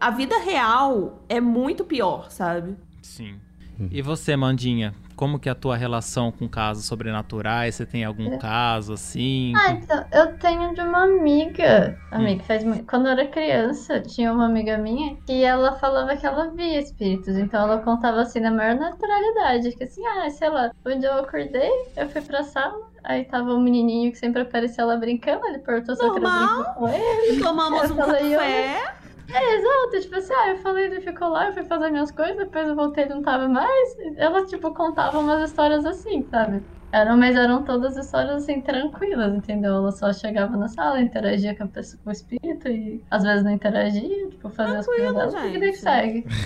a vida real é muito pior, sabe? Sim. E você, Mandinha? Como que é a tua relação com casos sobrenaturais? Você tem algum caso assim? Ah, então, eu tenho de uma amiga. Amiga, faz muito. Quando eu era criança, tinha uma amiga minha que ela falava que ela via espíritos. Então ela contava assim na maior naturalidade. Que assim, ah, sei lá, um dia eu acordei, eu fui pra sala, aí tava um menininho que sempre aparecia lá brincando, ele perguntou se eu queria brincar com ele. Tomamos Eu um falei, eu- café. É, exato, tipo assim, ah, eu falei, ele ficou lá, eu fui fazer minhas coisas, depois eu voltei, ele não tava mais. Ela, tipo, contava umas histórias assim, sabe? Eram, mas eram todas histórias assim, tranquilas, entendeu? Ela só chegava na sala, interagia com, a pessoa, com o espírito e às vezes não interagia, tipo, fazia as coisas Tranquilo, dela e que segue. *laughs*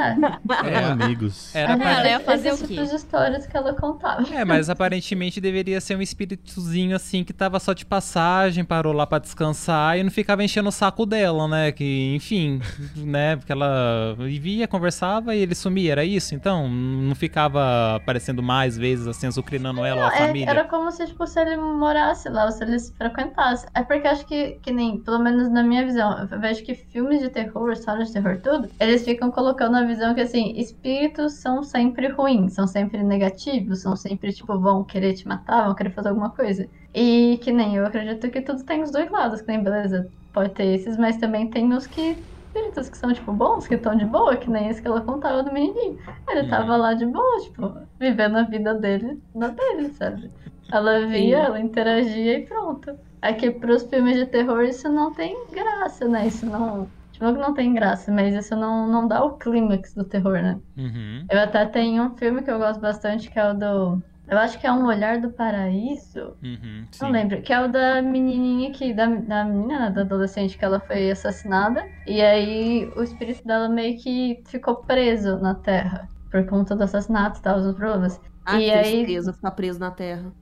É. É, amigos. Era pra... Ela ia fazer Esses o quê? tipos de histórias que ela contava. É, mas aparentemente deveria ser um espíritozinho assim que tava só de passagem, parou lá pra descansar e não ficava enchendo o saco dela, né? Que, enfim, né? Porque ela via, conversava e ele sumia, era isso? Então, não ficava aparecendo mais vezes assim, azucrinando ela ou a É, família. era como se, tipo, se ele morasse lá, ou se eles frequentassem. É porque acho que, que nem, pelo menos na minha visão, eu vejo que filmes de terror, histórias de terror, tudo, eles ficam colocando a visão que, assim, espíritos são sempre ruins, são sempre negativos, são sempre, tipo, vão querer te matar, vão querer fazer alguma coisa. E que nem, eu acredito que tudo tem os dois lados, que nem, beleza, pode ter esses, mas também tem os que espíritos que são, tipo, bons, que estão de boa, que nem esse que ela contava do menininho. Ele Uhum. tava lá de boa, tipo, vivendo a vida dele, na dele, sabe? Ela via, Sim. ela interagia e pronto. Aqui pros filmes de terror isso não tem graça, né? Isso não. Tipo, não que não tem graça, mas isso não, não dá o clímax do terror, né? Uhum. Eu até tenho um filme que eu gosto bastante, que é o do. Eu acho que é Um Olhar do Paraíso. Uhum, sim. Não lembro. Que é o da menininha que. Da, da menina, né, da adolescente que ela foi assassinada. E aí o espírito dela meio que ficou preso na Terra. Por conta do assassinato e tal, os problemas. Ai, E que aí- tristeza ficar preso na terra.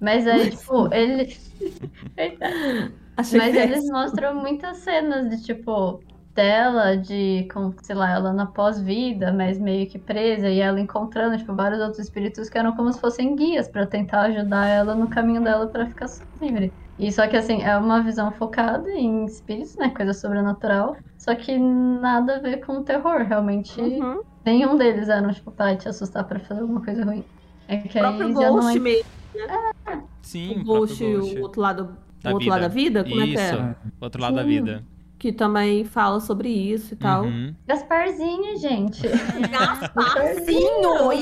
Mas aí, tipo, ele. *laughs* Mas péssimo. eles mostram muitas cenas de tipo dela de com, sei lá, ela na pós-vida, mas meio que presa e ela encontrando tipo vários outros espíritos que eram como se fossem guias pra tentar ajudar ela no caminho dela pra ficar livre. E só que assim, é uma visão focada em espíritos, né, coisa sobrenatural, só que nada a ver com terror, realmente. Uhum. Nenhum deles eram tipo pra te assustar pra fazer alguma coisa ruim. É que O aí próprio já não é mesmo. Sim, o Ghost, o outro lado, Da o outro lado da vida, como Isso, é que é? outro lado da Sim. vida. Que também fala sobre isso e tal. Uhum. Gasparzinho, gente. Gasparzinho, Clássico da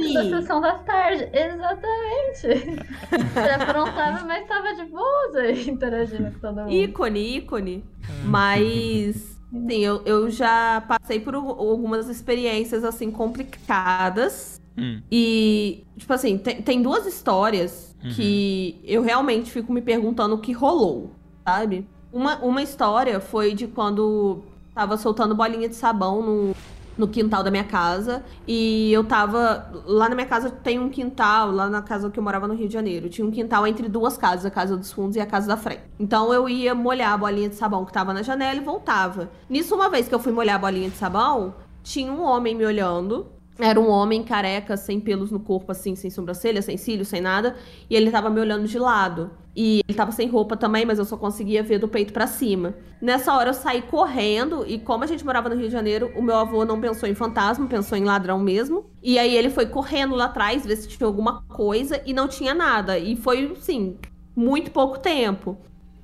ícone! sessão da tarde, exatamente. *laughs* Você aprontava, mas estava de boa aí, interagindo com todo mundo. Ícone, ícone. Mas, sim, eu, eu já passei por al- algumas experiências, assim, complicadas. Hum. E, tipo assim, tem, tem duas histórias Uhum. que eu realmente fico me perguntando o que rolou, sabe? Uma, uma história foi de quando tava soltando bolinha de sabão no, no quintal da minha casa. E eu tava. Lá na minha casa tem um quintal, lá na casa que eu morava no Rio de Janeiro. Tinha um quintal entre duas casas, a casa dos fundos e a casa da frente. Então eu ia molhar a bolinha de sabão que tava na janela e voltava. Nisso, uma vez que eu fui molhar a bolinha de sabão, tinha um homem me olhando. Era um homem careca, sem pelos no corpo, assim, sem sobrancelha, sem cílios, sem nada. E ele tava me olhando de lado. E ele tava sem roupa também, mas eu só conseguia ver do peito pra cima. Nessa hora eu saí correndo, e como a gente morava no Rio de Janeiro, o meu avô não pensou em fantasma, pensou em ladrão mesmo. E aí ele foi correndo lá atrás, ver se tinha alguma coisa, e não tinha nada. E foi, assim, muito pouco tempo.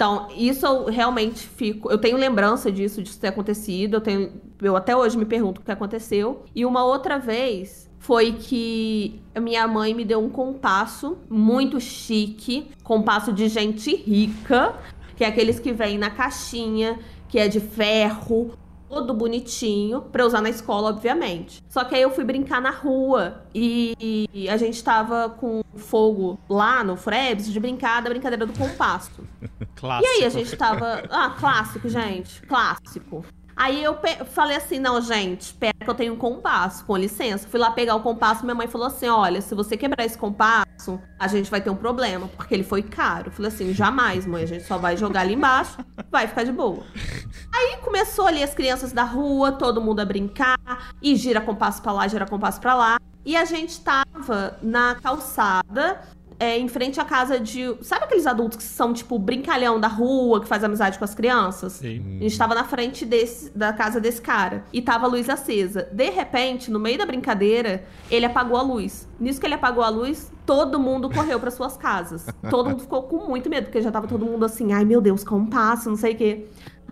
Então, isso eu realmente fico. Eu tenho lembrança disso, disso ter acontecido. Eu, tenho, eu até hoje me pergunto o que aconteceu. E uma outra vez foi que minha mãe me deu um compasso muito chique compasso de gente rica, que é aqueles que vêm na caixinha, que é de ferro. Todo bonitinho, pra usar na escola, obviamente. Só que aí eu fui brincar na rua e, e a gente tava com fogo lá no Frebs de brincar da brincadeira do compasso. *laughs* Clássico. E aí a gente tava. Ah, clássico, gente. Clássico. Aí eu falei assim: não, gente, espera que eu tenho um compasso, com licença. Fui lá pegar o compasso, minha mãe falou assim: olha, se você quebrar esse compasso, a gente vai ter um problema, porque ele foi caro. Falei assim: jamais, mãe, a gente só vai jogar ali embaixo, vai ficar de boa. Aí começou ali as crianças da rua, todo mundo a brincar, e gira compasso pra lá, gira compasso pra lá. E a gente tava na calçada, é, em frente à casa de. Sabe aqueles adultos que são, tipo, brincalhão da rua, que faz amizade com as crianças? Sim. A gente tava na frente desse, da casa desse cara. E tava a luz acesa. De repente, no meio da brincadeira, ele apagou a luz. Nisso que ele apagou a luz, todo mundo correu para suas casas. Todo mundo ficou com muito medo, porque já tava todo mundo assim, ai meu Deus, compasso, não sei o quê.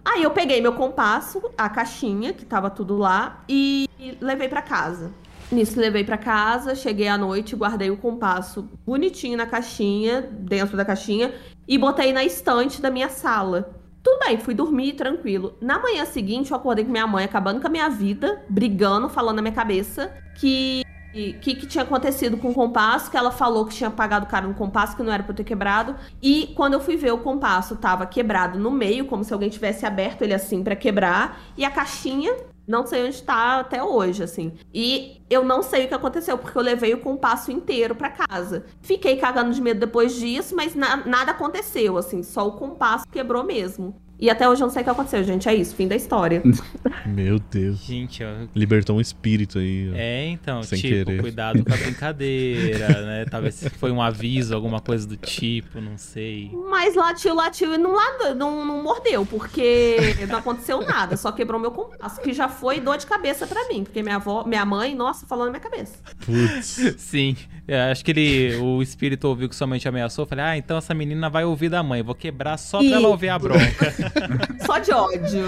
Aí eu peguei meu compasso, a caixinha, que tava tudo lá, e levei para casa. Nisso levei para casa, cheguei à noite, guardei o compasso bonitinho na caixinha, dentro da caixinha, e botei na estante da minha sala. Tudo bem, fui dormir tranquilo. Na manhã seguinte, eu acordei com minha mãe acabando com a minha vida, brigando, falando na minha cabeça que o que, que tinha acontecido com o compasso, que ela falou que tinha pagado caro no compasso, que não era pra eu ter quebrado. E quando eu fui ver, o compasso tava quebrado no meio, como se alguém tivesse aberto ele assim pra quebrar. E a caixinha, não sei onde tá até hoje, assim. E eu não sei o que aconteceu, porque eu levei o compasso inteiro pra casa. Fiquei cagando de medo depois disso, mas na- nada aconteceu, assim. Só o compasso quebrou mesmo. E até hoje eu não sei o que aconteceu, gente. É isso, fim da história. *laughs* Meu Deus. Gente, ó. Libertou um espírito aí. ó. É, então, Sem tipo, querer. cuidado com a *laughs* brincadeira, né? Talvez foi um aviso, alguma coisa do tipo, não sei. Mas latiu, latiu e não, não, não mordeu, porque não aconteceu nada. Só quebrou meu compasso, que já foi dor de cabeça pra mim. Porque minha avó, minha mãe, nossa, falou na minha cabeça. Putz. *laughs* Sim, é, acho que ele, o espírito ouviu que sua mãe te ameaçou. Falei, ah, então essa menina vai ouvir da mãe. Vou quebrar só pra Ih. ela ouvir a bronca. *laughs* Só de ódio.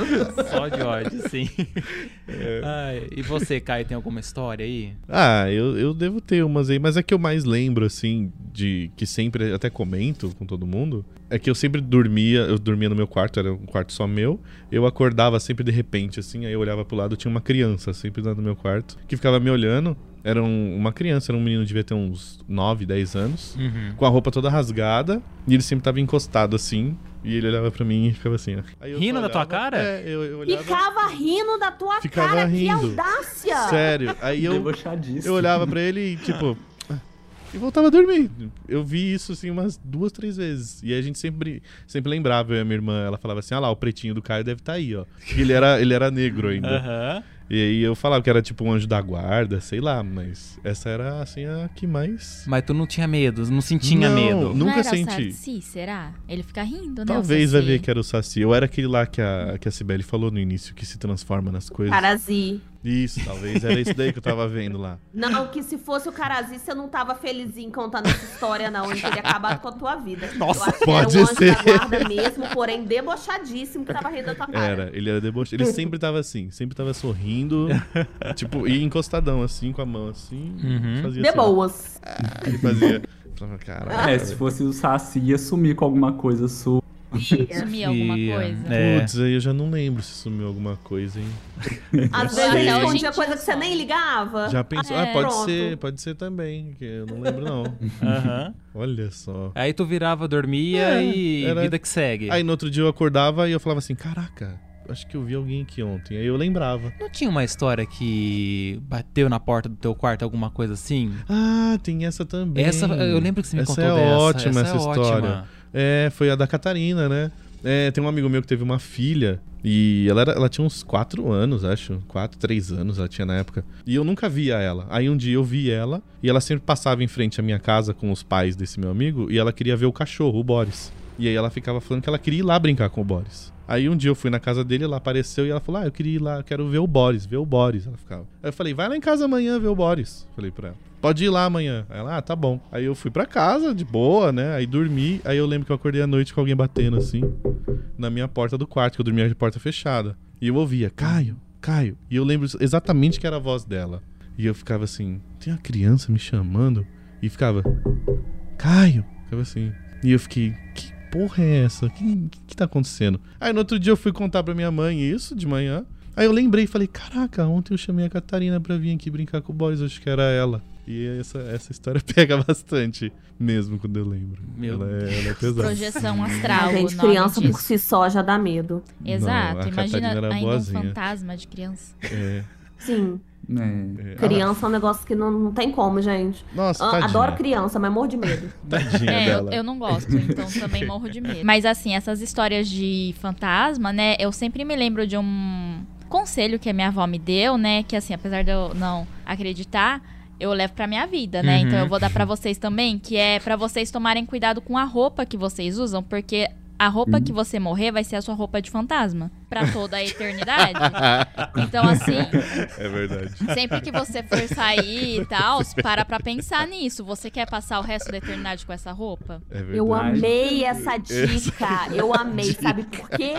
só de ódio, sim. *laughs* É. Ai, e você, Caio, tem alguma história aí? Ah, eu, eu devo ter umas aí, mas é que eu mais lembro, assim, de que sempre até comento com todo mundo, é que eu sempre dormia, eu dormia no meu quarto, era um quarto só meu, eu acordava sempre de repente, assim, aí eu olhava pro lado, tinha uma criança sempre lá no meu quarto, que ficava me olhando, era um- uma criança, era um menino, devia ter uns 9, 10 anos, Uhum. com a roupa toda rasgada, e ele sempre tava encostado assim, e ele olhava pra mim e ficava assim, ó. Aí eu Rindo da tua cara? É, eu, eu olhava... Ficava rindo da tua Ficava cara, que rindo. audácia! Sério, aí eu... Eu olhava pra ele e, tipo. E voltava a dormir. Eu vi isso, assim, umas duas, três vezes. E a gente sempre, sempre lembrava, eu e a minha irmã, ela falava assim: ah lá, o pretinho do Caio deve estar aí, ó. Porque ele era, ele era negro ainda. Aham. E aí eu falava que era tipo um anjo da guarda, sei lá, mas essa era, assim, a que mais. Mas tu não tinha medo, não sentia Não, medo. Nunca não era senti. O Saci, será? Ele fica rindo, né? Talvez vai ver que era o Saci. Eu era aquele lá que a, que a Cibele falou no início, que se transforma nas coisas. Carazi. Isso, talvez era isso daí que eu tava vendo lá. Não, que se fosse o Carazi, você não tava felizinho contando essa história, não. Ele teria acabado com a tua vida. Nossa, Eu acho que pode era um anjo ser. da guarda mesmo, porém debochadíssimo que tava rindo da tua cara. Era, ele era debochado. Ele sempre tava assim, sempre tava sorrindo, tipo, e encostadão assim, com a mão assim. Uhum. Fazia De assim, ó. boas. Ele fazia. Falava, Caraca. É, se fosse o Saci, ia sumir com alguma coisa sua. Sumir alguma Ia, coisa. É. Putz, aí eu já não lembro se sumiu alguma coisa, hein? Às vezes ele escondia coisa que você nem ligava. Já pensou? É. Ah, pode Pronto. ser, pode ser também, que eu não lembro não. Aham. Olha só. Aí tu virava, dormia É, e era- vida que segue. Aí no outro dia eu acordava e eu falava assim, caraca, acho que eu vi alguém aqui ontem. Aí eu lembrava. Não tinha uma história que bateu na porta do teu quarto, alguma coisa assim? Ah, tem essa também. Essa, eu lembro que você me Essa contou é dessa. ótima, essa, essa é história. ótima. É, foi a da Catarina, né? É, tem um amigo meu que teve uma filha e ela, era- ela tinha uns 4 anos, acho. 4, 3 anos ela tinha na época. E eu nunca via ela. Aí um dia eu vi ela e ela sempre passava em frente à minha casa com os pais desse meu amigo e ela queria ver o cachorro, o Boris. E aí ela ficava falando que ela queria ir lá brincar com o Boris. Aí um dia eu fui na casa dele, ela apareceu e ela falou: Ah, eu queria ir lá, eu quero ver o Boris, ver o Boris. Ela ficava. Aí eu falei: Vai lá em casa amanhã ver o Boris. Falei pra ela. Pode ir lá amanhã. Ela, ah, tá bom. Aí eu fui pra casa, de boa, né? Aí dormi. Aí eu lembro que eu acordei à noite com alguém batendo assim na minha porta do quarto, que eu dormia de porta fechada. E eu ouvia, Caio, Caio. E eu lembro exatamente que era a voz dela. E eu ficava assim, tem uma criança me chamando? E ficava, Caio. Ficava assim. E eu fiquei, que porra é essa? O que, que, que tá acontecendo? Aí no outro dia eu fui contar pra minha mãe isso, de manhã. Aí eu lembrei e falei, caraca, ontem eu chamei a Catarina pra vir aqui brincar com o boys, acho que era ela. E essa, essa história *laughs* pega bastante, mesmo quando eu lembro. Meu ela, é, ela é pesada. Projeção astral. A gente, criança disso. por si só já dá medo. Exato. Não, a Imagina ainda boazinha. um fantasma de criança. É, Sim. É. é. Criança é um negócio que não, não tem como, gente. Nossa, Ah, tadinha. adoro criança, mas morro de medo. *laughs* Tadinha É, eu, dela. eu não gosto, então *laughs* também morro de medo. Mas assim, essas histórias de fantasma, né? Eu sempre me lembro de um conselho que a minha avó me deu, né? Que assim, apesar de eu não acreditar, eu levo pra minha vida, né? Uhum. Então eu vou dar pra vocês também, que é pra vocês tomarem cuidado com a roupa que vocês usam, porque a roupa que você morrer vai ser a sua roupa de fantasma pra toda a eternidade. Então assim, É verdade. Sempre que você for sair e *laughs* tal, para pra pensar nisso. Você quer passar o resto da eternidade com essa roupa? É verdade. Eu amei essa dica. Eu amei, sabe por quê?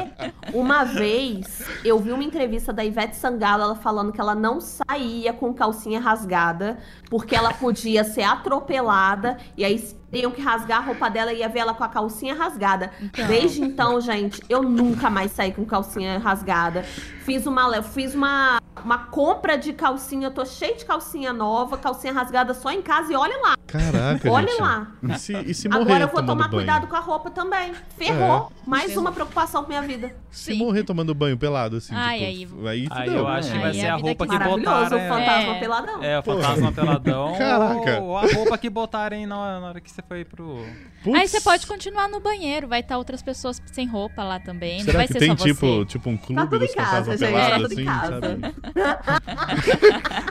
Uma vez eu vi uma entrevista da Ivete Sangalo, ela falando que ela não saía com calcinha rasgada, porque ela podia ser atropelada e aí teriam que rasgar a roupa dela e ia ver ela com a calcinha rasgada. Então. Desde então, gente, eu nunca mais saí com calcinha calcinha rasgada. Fiz uma, fiz uma, uma compra de calcinha, tô cheio de calcinha nova, calcinha rasgada só em casa e olha lá. Caraca, Olha gente. lá. E se, e se morrer Agora eu vou tomando tomar banho? cuidado com a roupa também. Ferrou. É. Mais Sim. uma preocupação pra minha vida. Se Sim. morrer tomando banho pelado, assim, Ai, tipo, aí, Aí fudeu. eu acho que vai Aí ser a a vida roupa que que Maravilhoso, o botarem. fantasma É. peladão. É, o fantasma peladão. *laughs* Caraca. Ou, ou a roupa que botarem na, na hora que você foi pro. Putz, Aí você pode continuar no banheiro, vai estar outras pessoas sem roupa lá também. não Será vai que ser tem só tipo, você. tipo um clube Tá tudo dos em casa, gente, tá tudo assim, em casa. sabe?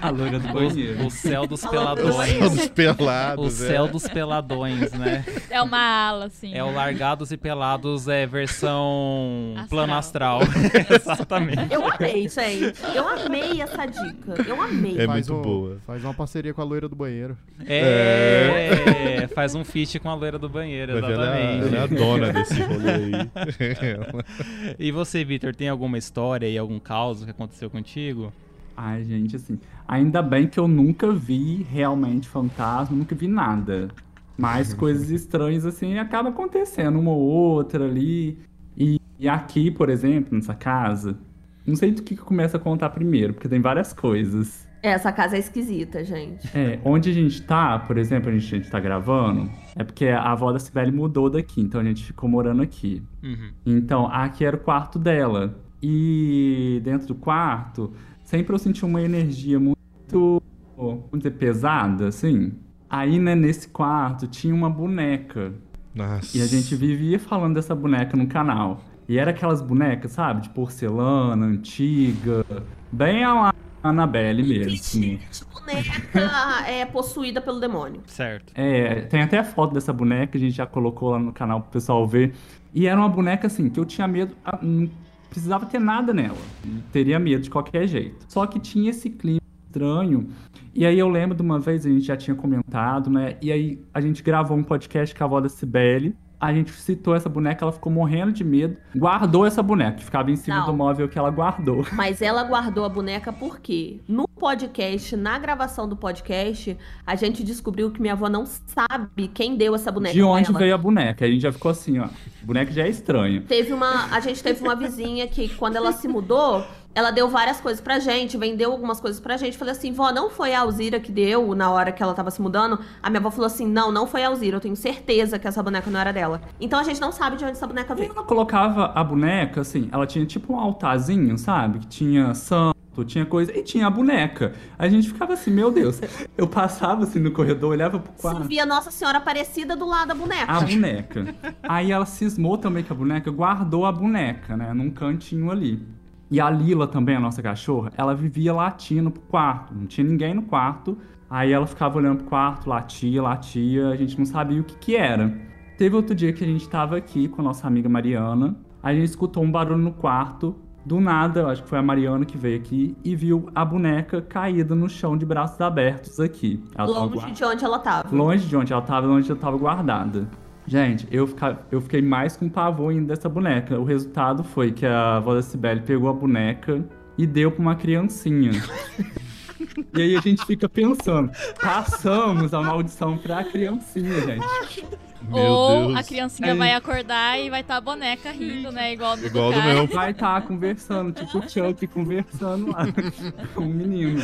*laughs* A loira do banheiro. O, o céu dos *laughs* peladões. Todos pelados, O é. céu dos peladões, né? É uma ala, assim. É o Largados e Pelados, é versão Astral. plano astral. *laughs* Exatamente. Eu amei, gente. Eu amei essa dica. Eu amei. É Faz muito um- boa. Faz uma parceria com a loira do banheiro. É, faz um feat com a loira do banheiro, Ela, é a- exatamente. ela é a dona desse rolê aí. *laughs* E você, Vitor, tem alguma história e algum caos que aconteceu contigo? Ai, gente, assim, ainda bem que eu nunca vi realmente fantasma, nunca vi nada. Mas *laughs* coisas estranhas, assim, acaba acontecendo, uma ou outra ali. E, e aqui, por exemplo, nessa casa, não sei do que, que começa a contar primeiro, porque tem várias coisas. Essa casa é esquisita, gente. É, onde a gente tá, por exemplo, a gente, a gente tá gravando, é porque a avó da Cibele mudou daqui, então a gente ficou morando aqui. Uhum. Então, aqui era o quarto dela. E dentro do quarto, sempre eu senti uma energia muito, vamos dizer, pesada, assim. Aí, né, nesse quarto, tinha uma boneca. Nossa. E a gente vivia falando dessa boneca no canal. E era aquelas bonecas, sabe, de porcelana, antiga, bem a Annabelle mesmo. Essa boneca é possuída pelo demônio. *laughs* Certo. É, tem até foto dessa boneca, a gente já colocou lá no canal pro pessoal ver. E era uma boneca assim, que eu tinha medo, ah, não precisava ter nada nela. Teria medo de qualquer jeito. Só que tinha esse clima estranho. E aí eu lembro de uma vez, a gente já tinha comentado, né? E aí a gente gravou um podcast com a avó da Cibele. A gente citou essa boneca, ela ficou morrendo de medo. Guardou essa boneca, que ficava em cima Não. do móvel que ela guardou. *laughs* Mas ela guardou a boneca porque no podcast, na gravação do podcast, a gente descobriu que minha avó não sabe quem deu essa boneca. De onde veio a boneca? A gente já ficou assim, ó. Boneca já é estranha. Teve uma. A gente teve uma vizinha que, quando ela se mudou, ela deu várias coisas pra gente, vendeu algumas coisas pra gente. Falei assim, vó, não foi a Alzira que deu na hora que ela tava se mudando. A minha avó falou assim: não, não foi a Alzira, eu tenho certeza que essa boneca não era dela. Então a gente não sabe de onde essa boneca E veio. ela colocava a boneca, assim, ela tinha tipo um altarzinho, sabe? Que tinha santo, tinha coisa, e tinha a boneca. A gente ficava assim, meu Deus. *laughs* Eu passava assim no corredor, olhava pro quarto. via Nossa Senhora Aparecida do lado da boneca. A boneca. Aí ela cismou também com a boneca, guardou a boneca, né? Num cantinho ali. E a Lila também, a nossa cachorra, ela vivia latindo pro quarto. Não tinha ninguém no quarto. Aí ela ficava olhando pro quarto, latia, latia. A gente não sabia o que que era. Teve outro dia que a gente tava aqui com a nossa amiga Mariana. A gente escutou um barulho no quarto. Do nada, acho que foi a Mariana que veio aqui e viu a boneca caída no chão de braços abertos aqui. Ela longe de onde ela tava. Longe de onde ela tava, onde ela tava guardada. Gente, eu, fica- eu fiquei mais com pavor ainda dessa boneca. O resultado foi que a avó da Cibele pegou a boneca e deu pra uma criancinha. *laughs* e aí a gente fica pensando, passamos a maldição pra criancinha, gente. Meu Ou Deus. a criancinha Aí- vai acordar e vai estar a boneca rindo, né? Igual do Igual do cara. meu. Vai estar conversando, tipo o Chuck conversando lá *laughs* com o menino.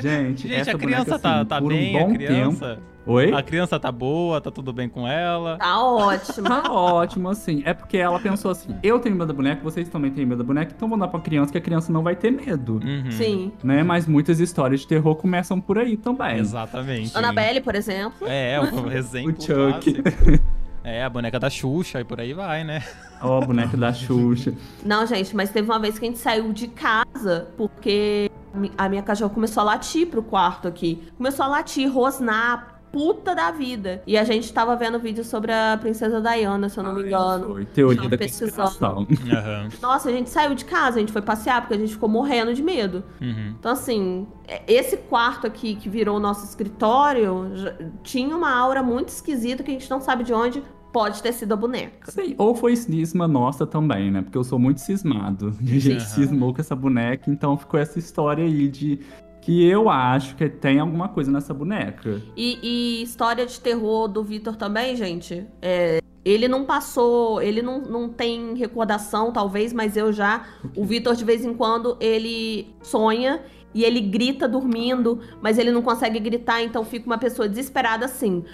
Gente, Gente, essa a criança boneca, tá, assim, tá por bem, um bom a criança. tempo. Oi? A criança tá boa, tá tudo bem com ela. Tá ótimo. Tá ótimo, assim. É porque ela pensou assim: eu tenho medo da boneca, vocês também têm medo da boneca, então vou dar pra criança que a criança não vai ter medo. Uhum. Sim. Né? Mas muitas histórias de terror começam por aí também. Exatamente. Annabelle, por exemplo. É, o *laughs* exemplo O Chuck. É, a boneca da Xuxa e por aí vai, né? Ó, a boneca da Xuxa. Não, gente, mas teve uma vez que a gente saiu de casa porque a minha cachorra começou a latir pro quarto aqui. Começou a latir, rosnar, puta da vida. E a gente tava vendo vídeo sobre a princesa Diana, se eu não me engano. Foi teoria da conspiração. Aham. Nossa, a gente saiu de casa, a gente foi passear porque a gente ficou morrendo de medo. Uhum. Então, assim, é- esse quarto aqui que virou o nosso escritório tinha uma aura muito esquisita que a gente não sabe de onde pode ter sido a boneca. Sei, ou foi cisma nossa também, né? Porque eu sou muito cismado. E *laughs* a gente Sim. cismou com essa boneca, então ficou essa história aí de que eu acho que tem alguma coisa nessa boneca. E, e história de terror do Vitor também, gente. É, Ele não passou, ele não, não tem recordação, talvez, mas eu já. O Vitor, de vez em quando, ele sonha e ele grita dormindo, mas ele não consegue gritar, então fica uma pessoa desesperada assim.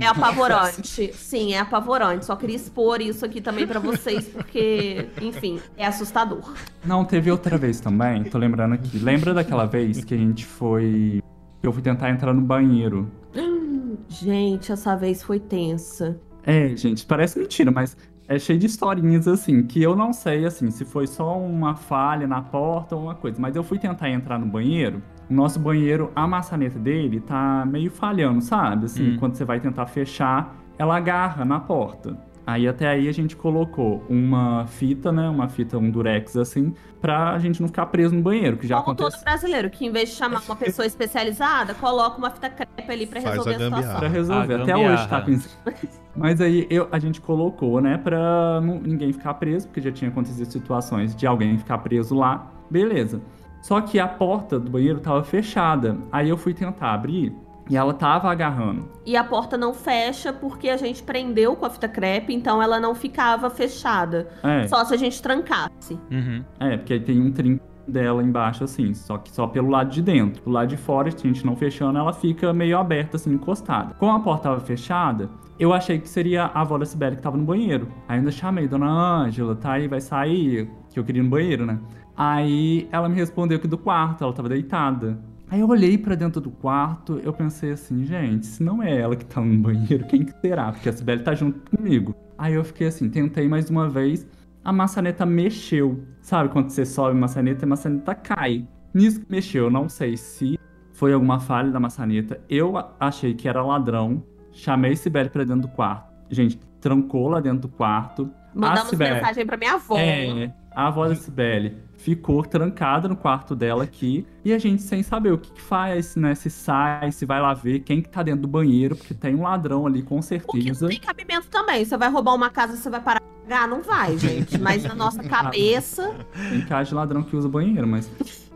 É apavorante. *laughs* Sim, é apavorante. Só queria expor isso aqui também pra vocês, porque, enfim, é assustador. Não, teve outra vez também, tô lembrando aqui. Lembra daquela vez que a gente foi. Eu fui tentar entrar no banheiro. *gasps* Gente, essa vez foi tensa. É, gente, parece mentira, mas é cheio de historinhas assim, que eu não sei assim, se foi só uma falha na porta ou uma coisa. Mas eu fui tentar entrar no banheiro. O nosso banheiro, a maçaneta dele tá meio falhando, sabe? Assim, Hum. quando você vai tentar fechar, ela agarra na porta. Aí até aí a gente colocou uma fita, né? Uma fita, um durex assim, pra gente não ficar preso no banheiro, que já Como todo aconteceu. brasileiro, que em vez de chamar uma pessoa especializada, coloca uma fita crepe ali pra Faz resolver a a, situação. Pra resolver. A Até gambiarra. hoje tá com isso. *laughs* Mas aí eu, a gente colocou, né, pra não- ninguém ficar preso, porque já tinha acontecido situações de alguém ficar preso lá. Beleza. Só que a porta do banheiro tava fechada. Aí eu fui tentar abrir e ela tava agarrando. E a porta não fecha porque a gente prendeu com a fita crepe, então ela não ficava fechada. É, Só se a gente trancasse. Uhum. é, porque aí tem um trinco dela embaixo, assim, só que só pelo lado de dentro. Do lado de fora, se a gente não fechando, ela fica meio aberta, assim, encostada. Como a porta tava fechada, eu achei que seria a avó da Sibeli que tava no banheiro. Aí ainda chamei, dona Ângela, tá aí, vai sair? Que eu queria ir no banheiro, né? Aí ela me respondeu que do quarto, ela tava deitada. Aí eu olhei pra dentro do quarto, eu pensei assim, gente, se não é ela que tá no banheiro, quem que será? Porque a Sibeli tá junto comigo. Aí eu fiquei assim, tentei mais uma vez, a maçaneta mexeu. Sabe quando você sobe a maçaneta e a maçaneta cai? Nisso que mexeu, eu não sei se foi alguma falha da maçaneta. Eu a- achei que era ladrão, chamei Sibeli pra dentro do quarto. Gente, trancou lá dentro do quarto. Mandamos mensagem pra minha avó. é, a avó da Cibele ficou trancada no quarto dela aqui e a gente sem saber o que, que faz, né? Se sai, se vai lá ver quem que tá dentro do banheiro, porque tem um ladrão ali com O que certeza. tem cabimento também. Você vai roubar uma casa, você vai parar de pagar? Não vai, *laughs* gente. Mas na nossa cabeça. Tem casa de ladrão que usa banheiro, mas.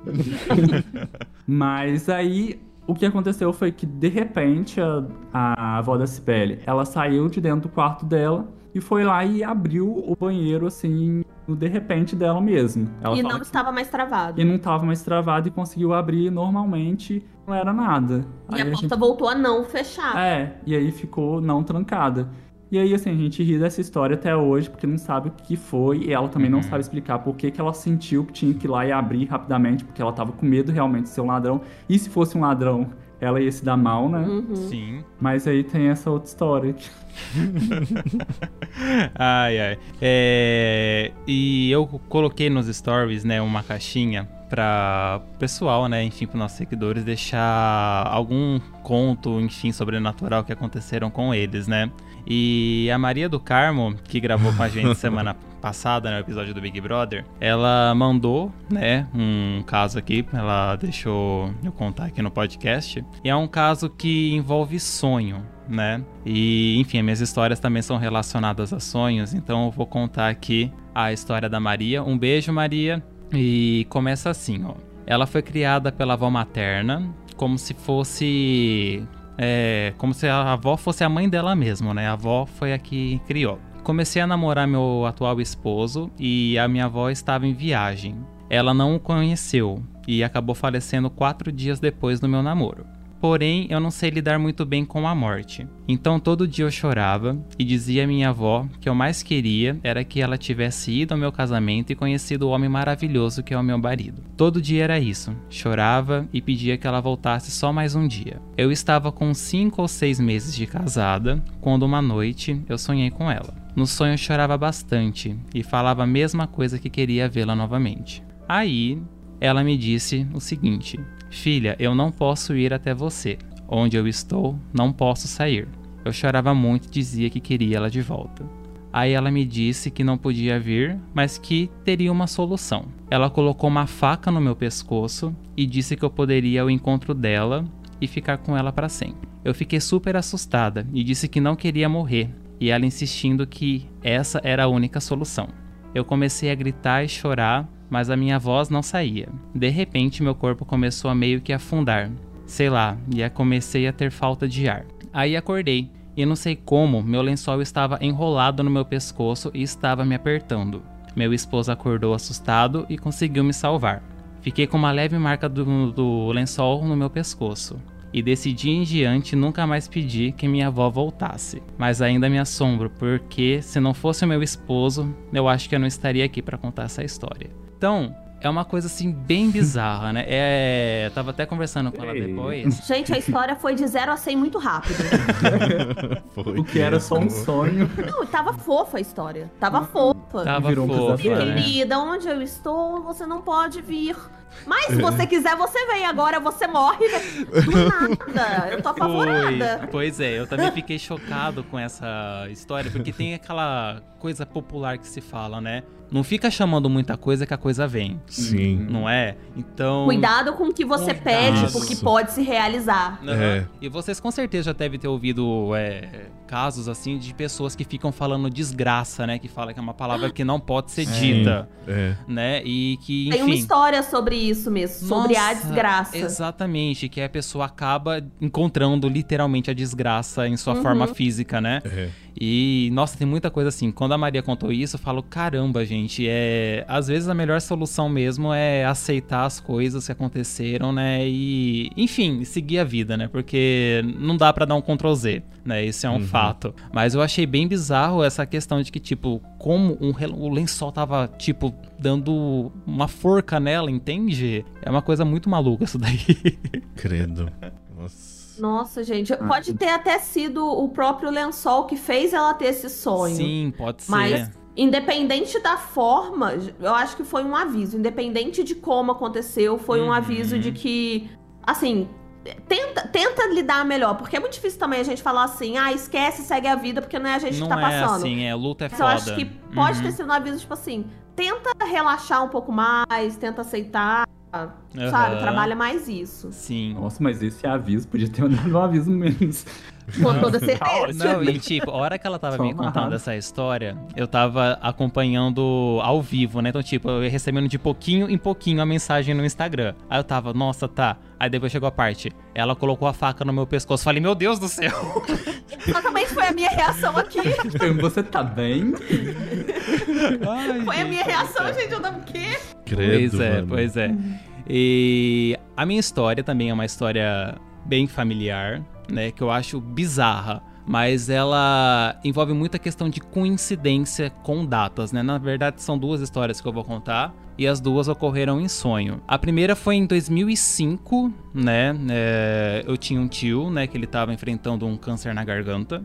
*laughs* mas aí o que aconteceu foi que de repente a, a avó da Cibele ela saiu de dentro do quarto dela e foi lá e abriu o banheiro assim, no de repente dela mesmo. Ela e não que- estava mais travado. e não tava mais travado e conseguiu abrir normalmente, não era nada. E Aí a a porta gente- voltou a não fechar. É, e aí ficou não trancada. E aí, assim, a gente ri dessa história até hoje, porque não sabe o que foi, e ela também não Uhum. sabe explicar por que, que ela sentiu que tinha que ir lá e abrir rapidamente, porque ela tava com medo realmente de ser um ladrão. E se fosse um ladrão, ela ia se dar mal, né? Uhum. Sim. Mas aí tem essa outra história. *laughs* Ai, ai. É, E eu coloquei nos stories, né, uma caixinha para pessoal, né, enfim, para nossos seguidores deixar algum conto, enfim, sobrenatural que aconteceram com eles, né? E a Maria do Carmo, que gravou com a gente *laughs* semana passada, no episódio do Big Brother, ela mandou, né, um caso aqui, ela deixou eu contar aqui no podcast. E é um caso que envolve sonho, né? E, enfim, minhas histórias também são relacionadas a sonhos, então eu vou contar aqui a história da Maria. Um beijo, Maria. E começa assim, ó. Ela foi criada pela avó materna, como se fosse. É, como se a avó fosse a mãe dela mesma, né? A avó foi a que criou. Comecei a namorar meu atual esposo e a minha avó estava em viagem. Ela não o conheceu e acabou falecendo quatro dias depois do meu namoro. Porém, eu não sei lidar muito bem com a morte. Então todo dia eu chorava e dizia à minha avó que eu mais queria era que ela tivesse ido ao meu casamento e conhecido o homem maravilhoso que é o meu marido. Todo dia era isso. Chorava e pedia que ela voltasse só mais um dia. Eu estava com cinco ou seis meses de casada quando uma noite eu sonhei com ela. No sonho eu chorava bastante e falava a mesma coisa que queria vê-la novamente. Aí ela me disse o seguinte: Filha, eu não posso ir até você. Onde eu estou, não posso sair. Eu chorava muito e dizia que queria ela de volta. Aí ela me disse que não podia vir, mas que teria uma solução. Ela colocou uma faca no meu pescoço e disse que eu poderia ir ao encontro dela e ficar com ela para sempre. Eu fiquei super assustada e disse que não queria morrer, e ela insistindo que essa era a única solução. Eu comecei a gritar e chorar, mas a minha voz não saía. De repente, meu corpo começou a meio que afundar. Sei lá, e comecei a ter falta de ar. Aí acordei e não sei como, meu lençol estava enrolado no meu pescoço e estava me apertando. Meu esposo acordou assustado e conseguiu me salvar. Fiquei com uma leve marca do, do lençol no meu pescoço. E desse dia em diante nunca mais pedi que minha avó voltasse. Mas ainda me assombro, porque se não fosse o meu esposo, eu acho que eu não estaria aqui para contar essa história. Então, é uma coisa assim bem *laughs* bizarra, né? É, eu tava até conversando com ela Ei. depois. Gente, a história foi de 0 a 100 muito rápido. *laughs* Foi. O que era só um sonho. Não, tava fofa a história. Tava fofa. Tava Virou um fofa, pesadelo. né? Querida, onde eu estou, você não pode vir. Mas se você quiser, você vem agora, você morre. Do nada. Eu tô apavorada. Foi. Pois é, eu também fiquei chocado com essa história, porque tem aquela coisa popular que se fala, né? Não fica chamando muita coisa que a coisa vem, Sim. não é? Então. Cuidado com o que você Cuidado. pede, porque pode se realizar. Aham. É. E vocês com certeza já devem ter ouvido é, casos assim de pessoas que ficam falando desgraça, né? Que fala que é uma palavra que não pode ser dita, É. né? E que, enfim. Tem uma história sobre isso mesmo, sobre a Nossa, desgraça. Exatamente, que a pessoa acaba encontrando literalmente a desgraça em sua Uhum. forma física, né? É. E, nossa, tem muita coisa assim. Quando a Maria contou isso, eu falo, caramba, gente, é. Às vezes a melhor solução mesmo é aceitar as coisas que aconteceram, né? E, enfim, seguir a vida, né? Porque não dá pra dar um Ctrl Z, né? Isso é um fato. Mas eu achei bem bizarro essa questão de que, tipo, como um o lençol tava, tipo, dando uma forca nela, entende? É uma coisa muito maluca isso daí. *laughs* Credo. Nossa. Nossa, gente, pode ter até sido o próprio lençol que fez ela ter esse sonho. Sim, pode ser. Mas, independente da forma, eu acho que foi um aviso. Independente de como aconteceu, foi um Uhum. aviso de que, assim, tenta, tenta lidar melhor. Porque é muito difícil também a gente falar assim, ah, esquece, segue a vida, porque não é a gente não que tá é passando. assim, é luta é Mas foda. eu acho que pode Uhum. ter sido um aviso, tipo assim, tenta relaxar um pouco mais, tenta aceitar, sabe? Aham. Trabalha mais isso. Sim. Nossa, mas esse aviso podia ter dado um aviso menos. Com toda certeza. Não, e tipo, a hora que ela tava Só me contando essa história, eu tava acompanhando ao vivo, né? Então, tipo, eu ia recebendo de pouquinho em pouquinho a mensagem no Instagram. Aí eu tava, nossa, tá. Aí depois chegou a parte. Ela colocou a faca no meu pescoço. Falei, meu Deus do céu. *laughs* Exatamente foi a minha reação aqui. Você tá bem? Ai, Foi a minha reação, gente. Eu dava o quê? Credo. Pois é, mano. pois é. E a minha história também é uma história bem familiar, né? Que eu acho bizarra. Mas ela envolve muita questão de coincidência com datas, né? Na verdade, são duas histórias que eu vou contar. E as duas ocorreram em sonho. A primeira foi em 2005, né? É, eu tinha um tio, né? Que ele tava enfrentando um câncer na garganta.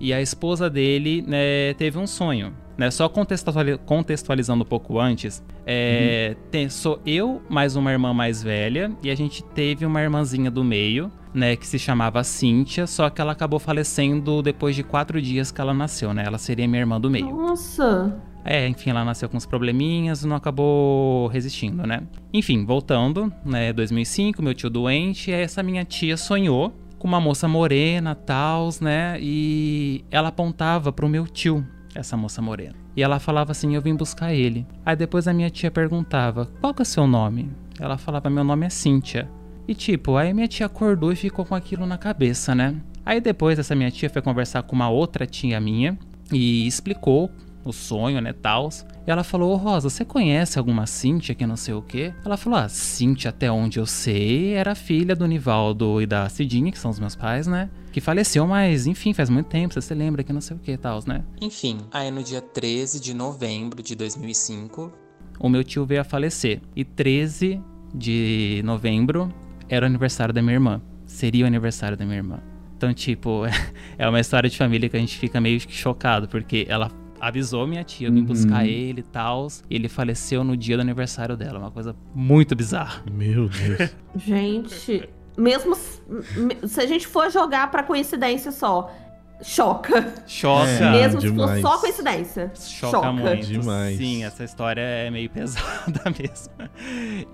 E a esposa dele né, teve um sonho. Né? Só contextuali- contextualizando um pouco antes, é, tem- sou eu mais uma irmã mais velha e a gente teve uma irmãzinha do meio, né, que se chamava Cíntia, só que ela acabou falecendo depois de quatro dias que ela nasceu, né? Ela seria minha irmã do meio. Nossa. É, enfim, ela nasceu com uns probleminhas e não acabou resistindo, né? Enfim, voltando, né, 2005, meu tio doente, e aí essa minha tia sonhou com uma moça morena, tals, né? E ela apontava pro meu tio, essa moça morena. E ela falava assim: "Eu vim buscar ele". Aí depois a minha tia perguntava: "Qual que é o seu nome?". Ela falava: "Meu nome é Cíntia". E tipo, aí minha tia acordou e ficou com aquilo na cabeça, né? Aí depois essa minha tia foi conversar com uma outra tia minha e explicou o sonho, né, tals. E ela falou, ô Rosa, você conhece alguma Cíntia que não sei o quê? Ela falou, ah, Cíntia, até onde eu sei, era filha do Nivaldo e da Cidinha, que são os meus pais, né? Que faleceu, mas enfim, faz muito tempo, você se lembra que não sei o que tals, né? Enfim, aí no dia 13 de novembro de 2005, o meu tio veio a falecer. E 13 de novembro era o aniversário da minha irmã. Seria o aniversário da minha irmã. Então, tipo, *laughs* é uma história de família que a gente fica meio que chocado, porque ela avisou minha tia, eu vim Uhum. buscar ele e tal, e ele faleceu no dia do aniversário dela. Uma coisa muito bizarra. Meu Deus. Gente, mesmo se, se a gente for jogar pra coincidência só, choca. Choca. É. mesmo se demais. for só coincidência. Choca, muito. Demais. Sim, essa história é meio *laughs* pesada mesmo.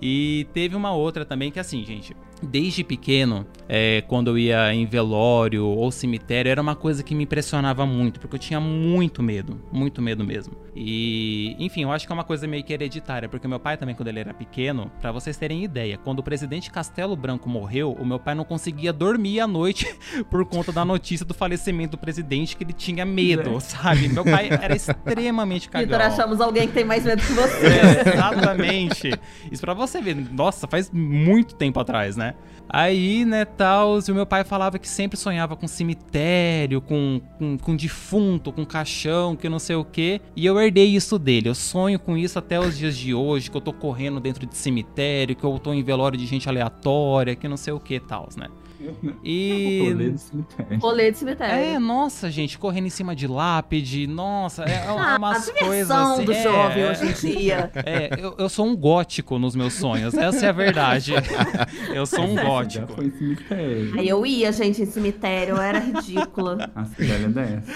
E teve uma outra também que, assim, gente, desde pequeno, é, quando eu ia em velório ou cemitério, era uma coisa que me impressionava muito, porque eu tinha muito medo, muito medo mesmo. E, enfim, eu acho que é uma coisa meio que hereditária, porque meu pai também, quando ele era pequeno, pra vocês terem ideia, quando o presidente Castelo Branco morreu, o meu pai não conseguia dormir à noite *laughs* por conta da notícia do falecimento do presidente que ele tinha medo, sabe? Meu pai *laughs* era extremamente cagão. Vitor, achamos alguém que tem mais medo que você. É, exatamente. Isso pra você ver. Nossa, faz muito tempo atrás, né? Aí, né, tal, e o meu pai falava que sempre sonhava com cemitério, com, com, com defunto, com caixão, que não sei o quê. E eu herdei isso dele. Eu sonho com isso até os dias de hoje, que eu tô correndo dentro de cemitério, que eu tô em velório de gente aleatória, que não sei o que tal, né? *laughs* E. Rolê do cemitério. Rolê de cemitério. É, nossa, gente, correndo em cima de lápide, nossa, é, é Ah, umas a coisas assim. do é, jovem hoje em dia. *laughs* É, eu, eu sou um gótico nos meus sonhos, essa é a verdade. *laughs* Eu sou um Já gótico. foi em cemitério. Aí eu ia, gente, em cemitério, eu era ridícula. A velha dessa.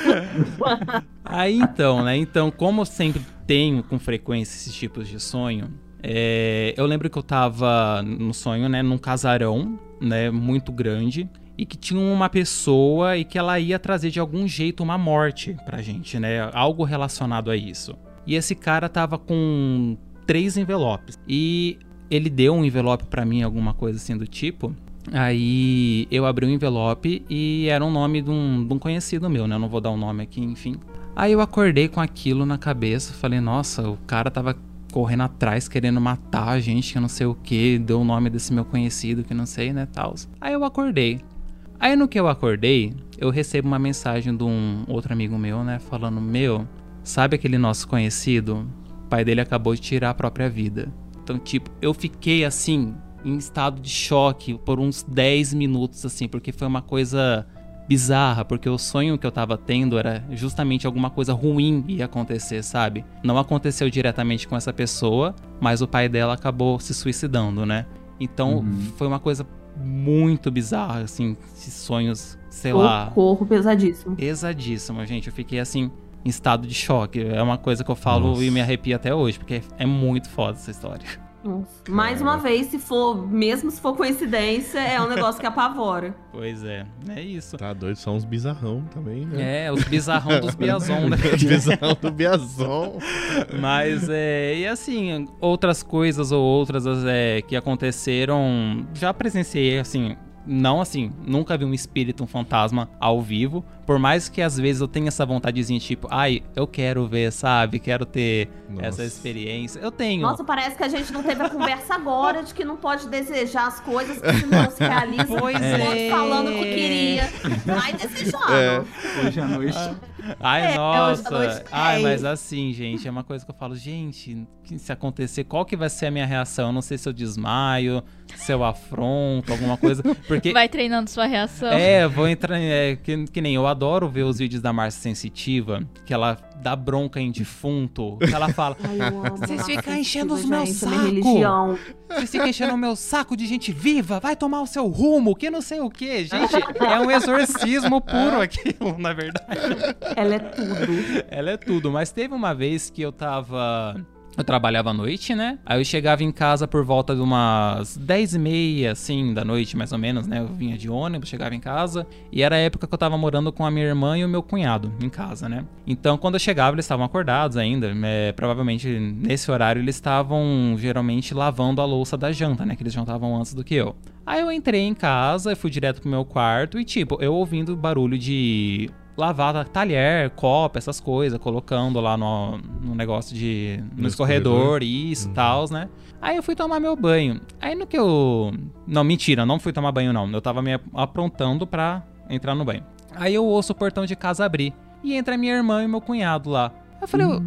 Aí então, né? Então, como eu sempre tenho com frequência esses tipos de sonho, é, eu lembro que eu tava no sonho, né, num casarão, né, muito grande. E que tinha uma pessoa e que ela ia trazer de algum jeito uma morte pra gente, né? Algo relacionado a isso. E esse cara tava com três envelopes. E ele deu um envelope pra mim, alguma coisa assim do tipo. Aí eu abri o envelope e era um nome de um, de um conhecido meu, né? Eu não vou dar o nome aqui, enfim. Aí eu acordei com aquilo na cabeça, falei, nossa, o cara tava correndo atrás, querendo matar a gente, que não sei o que, deu o nome desse meu conhecido, que não sei, né, tal. Aí eu acordei. Aí no que eu acordei, eu recebo uma mensagem de um outro amigo meu, né, falando, meu, sabe aquele nosso conhecido? O pai dele acabou de tirar a própria vida. Então, tipo, eu fiquei assim, em estado de choque por uns 10 minutos, assim, porque foi uma coisa bizarra, porque o sonho que eu tava tendo era justamente alguma coisa ruim ia acontecer, sabe? Não aconteceu diretamente com essa pessoa, mas o pai dela acabou se suicidando, né? Então foi uma coisa muito bizarra, assim, esses sonhos, sei lá, Socorro pesadíssimo. pesadíssimo, gente. Eu fiquei assim, em estado de choque. É uma coisa que eu falo Nossa. e me arrepio até hoje, porque é muito foda essa história. Nossa. Mais uma vez, se for, mesmo se for coincidência, é um negócio que apavora. *laughs* Pois é, é isso. Tá doido, são uns bizarrão também, né? É, os bizarrão dos Biazon, né? *laughs* Bizarrão do Biazon. Mas é. E assim, outras coisas ou outras é, que aconteceram. Já presenciei, assim. Não assim, nunca vi um espírito, um fantasma ao vivo. Por mais que às vezes eu tenha essa vontadezinha, tipo, ai, eu quero ver, sabe? Quero ter Nossa. essa experiência. Eu tenho. Nossa, parece que a gente não teve a conversa agora de que não pode desejar as coisas que senão se realiza. Pois é. falando que queria. Vai desejando. É. Hoje à noite. Ai, É, nossa. noite Ai, mas assim, gente, é uma coisa que eu falo, gente, se acontecer, qual que vai ser a minha reação? Eu não sei se eu desmaio, se eu afronto, alguma coisa. Porque. Vai treinando sua reação. É, vou entrar. É, que, que nem eu adoro ver os vídeos da Márcia Sensitiva, que ela dá bronca em defunto, que ela fala. *laughs* Vocês ficam enchendo os meus é minha saco. religião. Vocês ficam enchendo o meu saco de gente viva, vai tomar o seu rumo, que não sei o que. Gente, é um exorcismo puro aquilo, na verdade. Ela é tudo. Ela é tudo, mas teve uma vez que eu tava. Eu trabalhava à noite, né? Aí eu chegava em casa por volta de umas 10 e meia, assim, da noite, mais ou menos, né? Eu vinha de ônibus, chegava em casa. E era a época que eu tava morando com a minha irmã e o meu cunhado em casa, né? Então, quando eu chegava, eles estavam acordados ainda. é, provavelmente nesse horário eles estavam geralmente lavando a louça da janta, né? Que eles jantavam antes do que eu. Aí eu entrei em casa, fui direto pro meu quarto e, tipo, eu ouvindo barulho de lavar talher, copo, essas coisas, colocando lá no, no negócio de. no, No escorredor, isso e Uhum. tal, né? Aí eu fui tomar meu banho. Aí no que eu. Não, mentira, não fui tomar banho, não. Eu tava me aprontando pra entrar no banho. Aí eu ouço o portão de casa abrir. E entra minha irmã e meu cunhado lá. Eu falei, "Ô,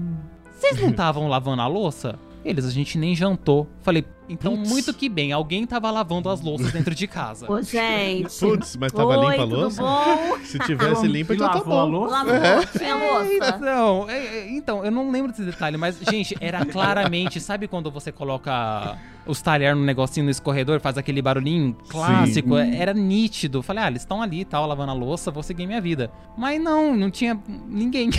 vocês não estavam lavando a louça? Eles, a gente nem jantou. Falei, então Putz. muito que bem, alguém tava lavando as louças dentro de casa. Ô, gente. Putz, mas tava Oi, limpa a louça? bom? Se tivesse limpa, então tá lavou a bom. louça? Lavou, tinha louça. *laughs* Não, é, é, então, eu não lembro desse detalhe, mas, gente, era claramente, sabe quando você coloca os talher no negocinho no escorredor, faz aquele barulhinho clássico? Era nítido. Falei, ah, eles estão ali e tal, lavando a louça, vou seguir minha vida. Mas não, não tinha ninguém.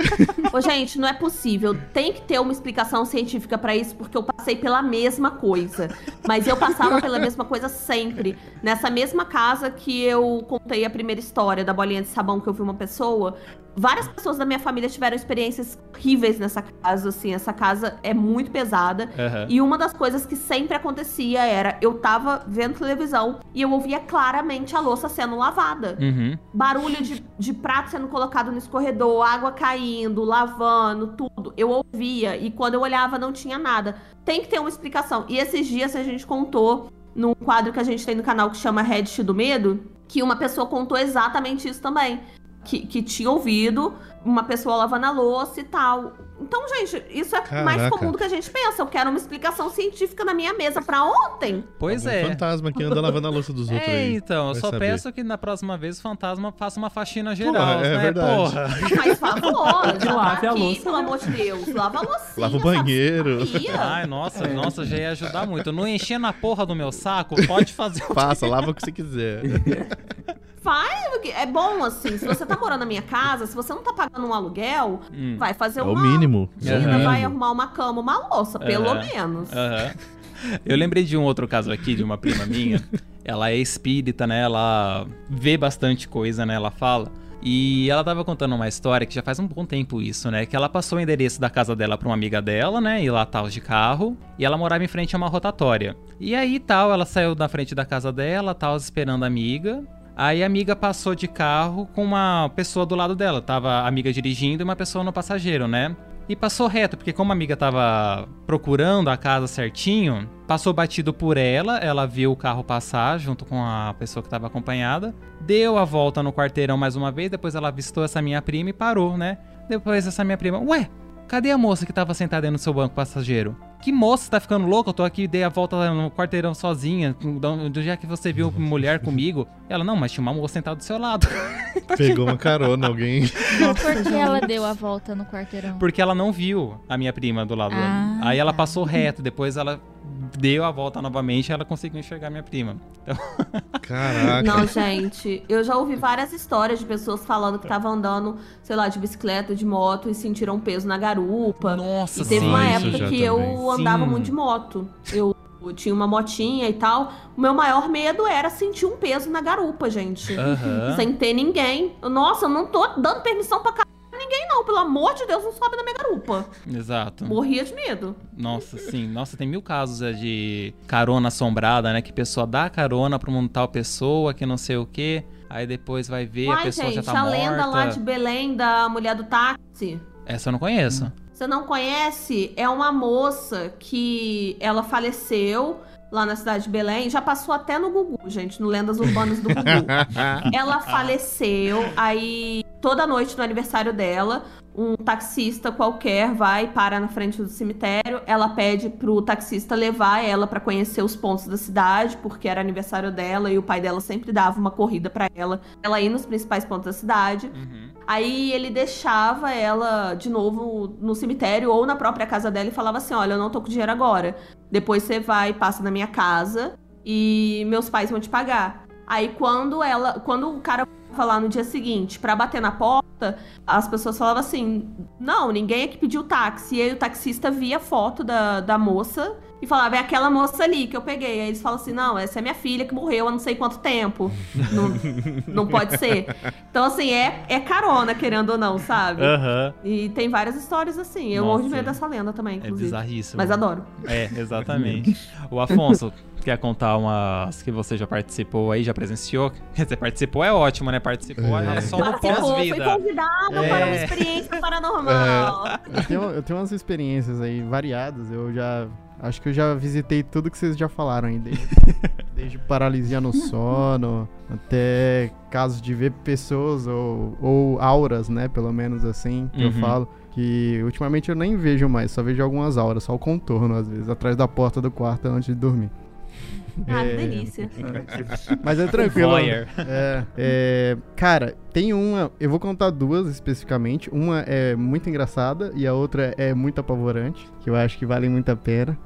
*laughs* Ô, gente, não é possível. Tem que ter uma explicação científica pra isso, porque eu passei pela mesma coisa. Mas eu passava pela mesma coisa sempre. Nessa mesma casa que eu contei a primeira história da bolinha de sabão que eu vi uma pessoa, Várias pessoas da minha família tiveram experiências horríveis nessa casa, assim. Essa casa é muito pesada. Aham. E uma das coisas que sempre acontecia era eu tava vendo televisão e eu ouvia claramente a louça sendo lavada. Uhum. Barulho de, de prato sendo colocado no escorredor, água caindo, lavando, tudo. Eu ouvia e quando eu olhava não tinha nada. Tem que ter uma explicação. E esses dias a gente contou num quadro que a gente tem no canal que chama Reddit do Medo, que uma pessoa contou exatamente isso também. Que, que tinha ouvido uma pessoa lavando a louça e tal. Então, gente, isso é mais Caraca. comum do que a gente pensa. Eu quero uma explicação científica na minha mesa pra ontem. Pois um é. fantasma que anda lavando a louça dos outros É, aí. então, eu só saber. peço que na próxima vez o fantasma faça uma faxina geral, Porra, é né? verdade. Porra. Faz favor, *laughs* Que lave tá a aqui, louça, pelo amor de Deus. Lava a loucinha, Lava o banheiro. Ai, nossa, nossa, já ia ajudar muito. Não enchendo a porra do meu saco, pode fazer o *laughs* Faça, lava o que você quiser. *laughs* Faz, é bom assim. Se você tá morando na minha casa, se você não tá pagando um aluguel, Hum. vai fazer É o uma. mínimo. É o Ainda Aham. vai mínimo. arrumar uma cama, uma louça, pelo Aham. menos. Aham. Eu lembrei de um outro caso aqui, de uma prima minha. Ela é espírita, né? Ela vê bastante coisa, né? Ela fala. E ela tava contando uma história que já faz um bom tempo isso, né? Que ela passou o endereço da casa dela pra uma amiga dela, né? E lá tal de carro. E ela morava em frente a uma rotatória. E aí tal, ela saiu da frente da casa dela, tal, esperando a amiga. Aí a amiga passou de carro com uma pessoa do lado dela. Tava a amiga dirigindo e uma pessoa no passageiro, né? E passou reto, porque como a amiga tava procurando a casa certinho, passou batido por ela, ela viu o carro passar junto com a pessoa que tava acompanhada, deu a volta no quarteirão mais uma vez, depois ela avistou essa minha prima e parou, né? Depois essa minha prima, ué, cadê a moça que tava sentada aí no seu banco passageiro? Que moça, tá ficando louca? Eu tô aqui, dei a volta no quarteirão sozinha. Do dia que você viu mulher comigo? Ela, não, mas tinha uma moça sentada do seu lado. *laughs* Pegou uma carona, alguém. Por que ela deu a volta no quarteirão? Porque ela não viu a minha prima do lado. Ah, Aí ela tá. passou reto, depois ela deu a volta novamente e ela conseguiu enxergar minha prima. *laughs* Caraca. Não, gente, eu já ouvi várias histórias de pessoas falando que estavam andando, sei lá, de bicicleta, de moto e sentiram peso na garupa. Nossa, E teve sim. uma época já que também. eu andava Sim. muito de moto. Eu tinha uma motinha e tal. O meu maior medo era sentir um peso na garupa, gente. Sem ter ninguém. Nossa, eu não tô dando permissão pra caralho ninguém, não. Pelo amor de Deus, não sobe na minha garupa. Exato. Morria de medo. Nossa, sim. Nossa, tem mil casos é, de carona assombrada, né? Que a pessoa dá carona pra uma tal pessoa, que não sei o quê. Aí depois vai ver, a Ai, pessoa gente, já tá a morta. lenda lá de Belém da mulher do táxi. Essa eu não conheço. Você não conhece? É uma moça que ela faleceu lá na cidade de Belém. Já passou até no Gugu, gente, no Lendas Urbanas do Gugu. *laughs* ela faleceu, aí toda noite no aniversário dela, um taxista qualquer vai para na frente do cemitério. Ela pede pro taxista levar ela para conhecer os pontos da cidade, porque era aniversário dela e o pai dela sempre dava uma corrida para ela, ela ir nos principais pontos da cidade. Uhum. Aí ele deixava ela de novo no cemitério ou na própria casa dela e falava assim: Olha, eu não tô com dinheiro agora. Depois você vai, passa na minha casa e meus pais vão te pagar. Aí quando ela, quando o cara lá no dia seguinte pra bater na porta, as pessoas falavam assim: Não, ninguém é que pediu táxi. E aí o taxista via a foto da, da moça e falava: É aquela moça ali que eu peguei. Aí eles falam assim: Não, essa é minha filha que morreu há não sei quanto tempo. *laughs* não, não pode ser. Então, assim, é, é carona, querendo ou não, sabe? Aham. E tem várias histórias assim. Eu morro de medo dessa lenda também, É inclusive. bizarríssimo. Mas adoro. É, *laughs* exatamente. *laughs* o Afonso, quer contar umas que você já participou aí, já presenciou? Quer dizer, participou é ótimo, né? Participou é, É. só no Participou, foi pós-vida. convidado É. para uma experiência paranormal. Eu tenho, eu tenho umas experiências aí variadas. Eu já. Acho que eu já visitei tudo que vocês já falaram aí. Desde, *laughs* desde paralisia no sono, até casos de ver pessoas ou, ou auras, né? Pelo menos assim, que eu Uhum. falo. Que ultimamente eu nem vejo mais, só vejo algumas auras, só o contorno às vezes, atrás da porta do quarto antes de dormir. *laughs* Ah, É. delícia. *laughs* Mas é tranquilo. Voyeur. É, é, cara, tem uma. Eu vou contar duas especificamente. Uma é muito engraçada e a outra é muito apavorante, que eu acho que valem muito a pena.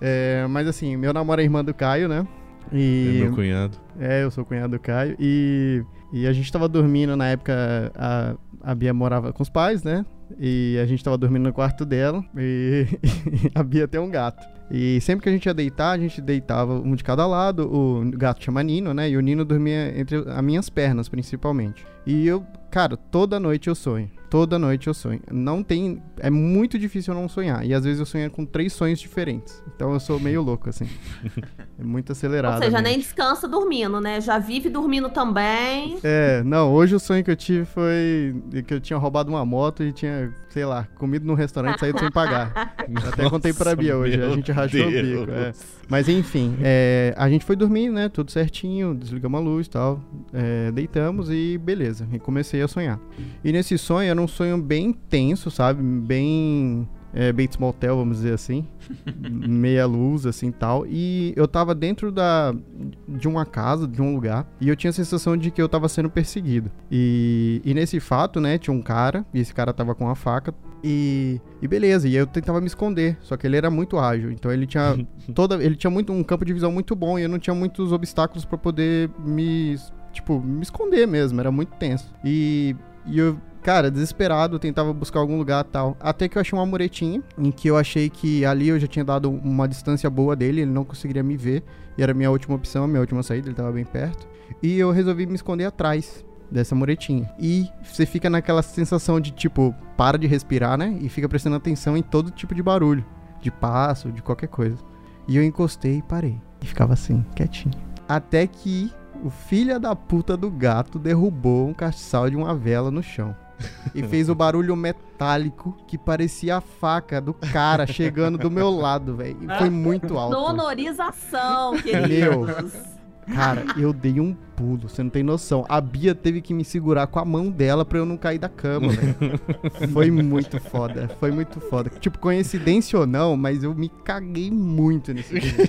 É, mas assim, meu namoro é irmã do Caio, né? É E. meu cunhado. É, eu sou cunhado do Caio. E, e a gente tava dormindo na época. A, a Bia morava com os pais, né? E a gente tava dormindo no quarto dela. E, *laughs* a Bia tem um gato. E sempre que a gente ia deitar, a gente deitava um de cada lado. O gato chama Nino, né? E o Nino dormia entre as minhas pernas, principalmente. E eu cara, toda noite eu sonho. Toda noite eu sonho. Não tem. É muito difícil eu não sonhar. E às vezes eu sonho com três sonhos diferentes. Então eu sou meio louco, assim. *laughs* É muito acelerado. Ou seja, nem descansa dormindo, né? Já vive dormindo também. É, não, hoje o sonho que eu tive foi que eu tinha roubado uma moto e tinha, sei lá, comido num restaurante e saído sem pagar. Eu *laughs* até contei pra Bia hoje, a gente rachou o Deus. bico. é. Mas enfim, é, a gente foi dormir, né? Tudo certinho, desligamos a luz e tal. é, deitamos e beleza. E comecei a sonhar. E nesse sonho era um sonho bem tenso, sabe? Bem. É, Bates Motel, vamos dizer assim. *laughs* Meia luz, assim tal. E eu tava dentro da, de uma casa, de um lugar. E eu tinha a sensação de que eu tava sendo perseguido. E, e nesse fato, né, tinha um cara. E esse cara tava com uma faca. E, e beleza, e eu tentava me esconder. Só que ele era muito ágil. Então ele tinha *laughs* toda. Ele tinha muito, um campo de visão muito bom. E eu não tinha muitos obstáculos pra poder me. Tipo, me esconder mesmo. Era muito tenso. E, e eu Cara, desesperado, tentava buscar algum lugar tal. Até que eu achei uma muretinha, em que eu achei que ali eu já tinha dado uma distância boa dele, ele não conseguiria me ver. E era a minha última opção, a minha última saída, ele tava bem perto. E eu resolvi me esconder atrás dessa muretinha. E você fica naquela sensação de tipo, para de respirar, né? E fica prestando atenção em todo tipo de barulho, de passo, de qualquer coisa. E eu encostei e parei. E ficava assim, quietinho. Até que o filho da puta do gato derrubou um castiçal de uma vela no chão. E fez o barulho metálico que parecia a faca do cara chegando do meu lado, velho. Foi muito alto. Sonorização, queridos. Cara, eu dei um pulo, você não tem noção. A Bia teve que me segurar com a mão dela pra eu não cair da cama, velho. *laughs* Foi muito foda, foi muito foda. Tipo, coincidência ou não, mas eu me caguei muito nesse dia.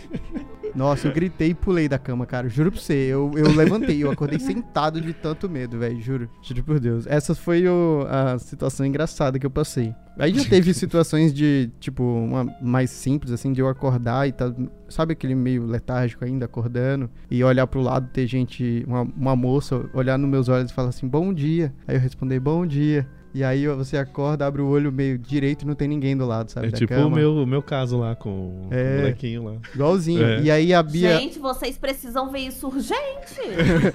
Nossa, eu gritei e pulei da cama, cara. Juro pra você, eu, eu levantei, eu acordei sentado de tanto medo, velho. Juro. Juro por Deus. Essa foi o- a situação engraçada que eu passei. Aí já teve situações de, tipo, uma mais simples, assim, de eu acordar e tá. Sabe aquele meio letárgico ainda, acordando? E olhar pro lado, ter gente, uma, uma moça, olhar nos meus olhos e falar assim, bom dia. Aí eu responder, bom dia. E aí você acorda, abre o olho meio direito e não tem ninguém do lado, sabe? É da tipo cama. o meu, o meu caso lá com É. o molequinho lá. Igualzinho. É. E aí a Bia. Gente, vocês precisam ver isso urgente.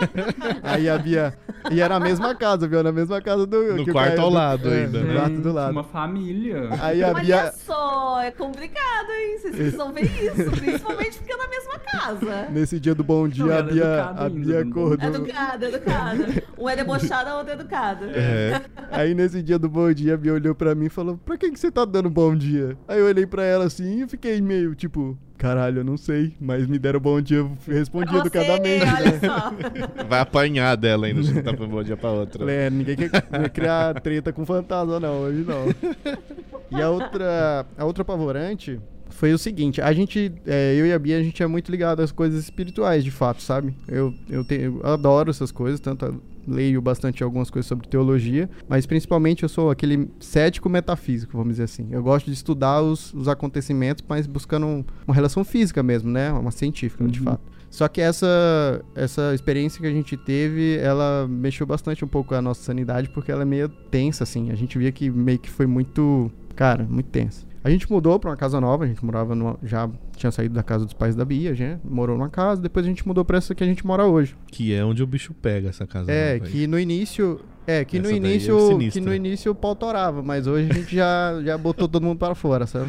*laughs* Aí a Bia. E era a mesma casa, viu? Na mesma casa do. No quarto Caio- ao lado é, ainda, No né? quarto do lado. Uma família. Aí a Olha Bia. só, é complicado, hein? Vocês precisam ver isso, principalmente porque é na mesma casa. Nesse dia do bom dia, Não, a é Bia, educada a Bia acordou. Educada, educada. Um é debochado, a outra é educada. É. Aí nesse dia do bom dia, a Bia olhou pra mim e falou: Pra que, que você tá dando bom dia? Aí eu olhei pra ela assim e fiquei meio tipo: Caralho, eu não sei, mas me deram bom dia, eu respondi Você, educadamente. olha só. *laughs* Vai apanhar dela ainda, se não tá bom dia pra outra. É, ninguém quer, quer criar treta com fantasma, não, hoje não. *laughs* E a outra, a outra apavorante foi o seguinte: a gente, é, eu e a Bia, a gente é muito ligado às coisas espirituais, de fato, sabe? Eu, eu, tenho, eu adoro essas coisas, tanto leio bastante algumas coisas sobre teologia, mas principalmente eu sou aquele cético metafísico, vamos dizer assim. Eu gosto de estudar os, os acontecimentos, mas buscando um- uma relação física mesmo, né? Uma científica, de fato. Só que essa, essa experiência que a gente teve, ela mexeu bastante um pouco com a nossa sanidade, porque ela é meio tensa, assim. A gente via que meio que foi muito, cara, muito tensa. A gente mudou pra uma casa nova, a gente morava numa, já tinha saído da casa dos pais da Bia, já morou numa casa, depois a gente mudou pra essa que a gente mora hoje. Que é onde o bicho pega essa casa. É, nova aí. que no início. É, que no Essa daí é início. sinistra. que no início o pau torava, mas hoje a gente já, já botou todo mundo para fora, sabe?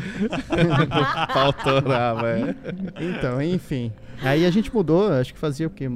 *laughs* Pau torava, é. Então, enfim. Aí a gente mudou, acho que fazia o quê?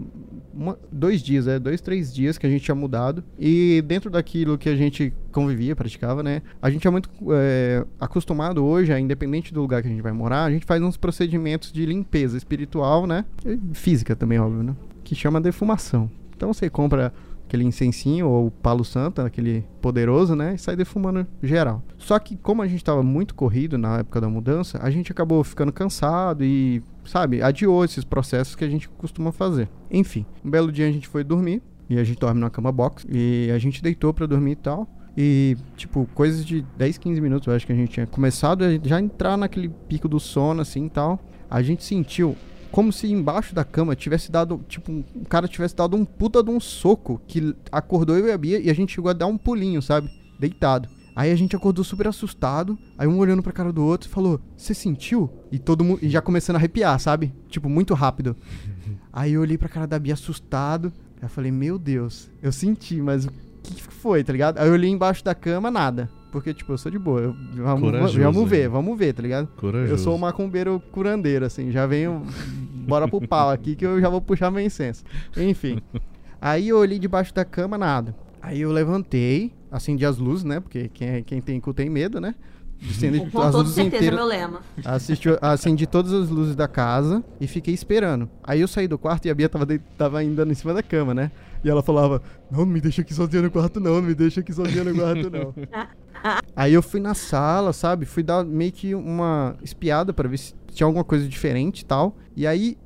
Uma- dois dias, é, dois, três dias que a gente tinha mudado. E dentro daquilo que a gente convivia, praticava, né? A gente é muito é, acostumado hoje, independente do lugar que a gente vai morar, a gente faz uns procedimentos de limpeza espiritual, né? E física também, óbvio, né? Que chama defumação. Então você compra aquele incensinho ou palo santo, aquele poderoso, né? E sai defumando geral. Só que como a gente tava muito corrido na época da mudança, a gente acabou ficando cansado e, sabe, adiou esses processos que a gente costuma fazer. Enfim, um belo dia a gente foi dormir e a gente dorme numa cama box e a gente deitou pra dormir e tal. E, tipo, coisas de 10, 15 minutos, eu acho que a gente tinha começado a já entrar naquele pico do sono, assim e tal. A gente sentiu como se embaixo da cama tivesse dado, tipo, um cara tivesse dado um puta de um soco que acordou eu e a Bia e a gente chegou a dar um pulinho, sabe? Deitado. Aí a gente acordou super assustado, aí um olhando pra cara do outro e falou: Você sentiu? E todo mundo. E já começando a arrepiar, sabe? Tipo, muito rápido. *laughs* Aí eu olhei pra cara da Bia assustado. Aí eu falei, meu Deus, eu senti, mas que, que foi, tá ligado? Aí eu olhei embaixo da cama, nada. Porque, tipo, eu sou de boa. Eu, vamos, Corajoso, vamos ver, hein? vamos ver, tá ligado? Corajoso. Eu sou um macumbeiro curandeiro, assim, já venho. Bora pro pau aqui que eu já vou puxar meu incenso. Enfim. *laughs* Aí eu olhei debaixo da cama, nada. Aí eu levantei, acendi as luzes, né? Porque quem, é- quem tem cu tem medo, né? Acendi Com toda certeza, inteiras. meu lema. Assisti, acendi todas as luzes da casa e fiquei esperando. Aí eu saí do quarto e a Bia tava, de- tava ainda em cima da cama, né? E ela falava: Não, não me deixa aqui sozinha no quarto, não, não me deixa aqui sozinha no quarto, não. *laughs* Aí eu fui na sala, sabe? Fui dar meio que uma espiada pra ver se tinha alguma coisa diferente e tal. E aí,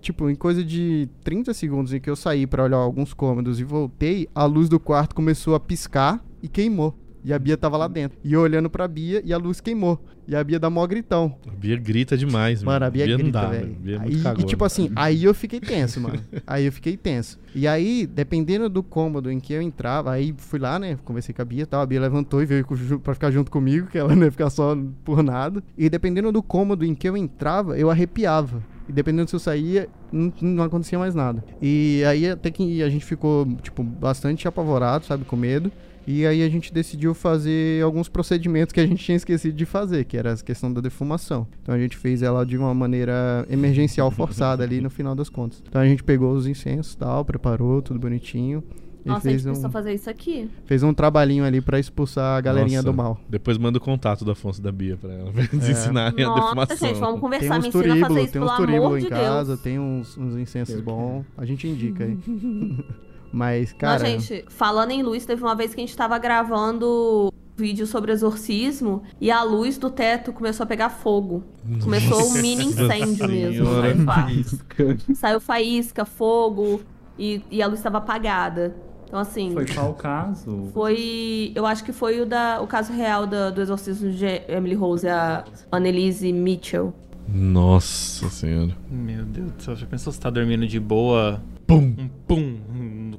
tipo, em coisa de 30 segundos em que eu saí pra olhar alguns cômodos e voltei, a luz do quarto começou a piscar e queimou. E a Bia tava lá dentro. E eu olhando pra Bia e a luz queimou. E a Bia dá mó gritão. A Bia grita demais, Mano, a Bia, não grita, velho. Bia é E, cagona. tipo assim, aí eu fiquei tenso, mano. *laughs* Aí eu fiquei tenso. E aí, dependendo do cômodo em que eu entrava, aí fui lá, né? Conversei com a Bia e tal. A Bia levantou e veio pra ficar junto comigo, que ela não ia ficar só por nada. E dependendo do cômodo em que eu entrava, eu arrepiava. E dependendo se eu saía, não, não acontecia mais nada. E aí até que a gente ficou, tipo, bastante apavorado, sabe? Com medo. E aí a gente decidiu fazer alguns procedimentos que a gente tinha esquecido de fazer, que era a questão da defumação. Então a gente fez ela de uma maneira emergencial forçada ali no final das contas. Então a gente pegou os incensos tal, preparou tudo bonitinho. E Nossa, a fez gente precisa um, fazer isso aqui. fez um trabalhinho ali pra expulsar a galerinha Nossa, do mal. Depois manda o contato do Afonso e da Bia pra ela, pra eles É. ensinarem a Nossa, defumação. gente, vamos Tem conversar. uns Me a fazer isso, tem pelo uns amor turíbulos de em casa, Deus. tem uns, uns incensos bons. A gente indica aí. *laughs* Mas, cara. Não, gente, falando em luz, teve uma vez que a gente tava gravando vídeo sobre exorcismo e a luz do teto começou a pegar fogo. Começou um mini incêndio mesmo. Saiu, fa- Faísca. saiu faísca, fogo e, e a luz estava apagada. Então, assim, Foi qual o caso? foi. Eu acho que foi o, da, o caso real da- do exorcismo de Emily Rose, a Annelise Mitchell. Nossa senhora. Meu Deus do céu, já pensou se tá dormindo de boa? Pum! Um pum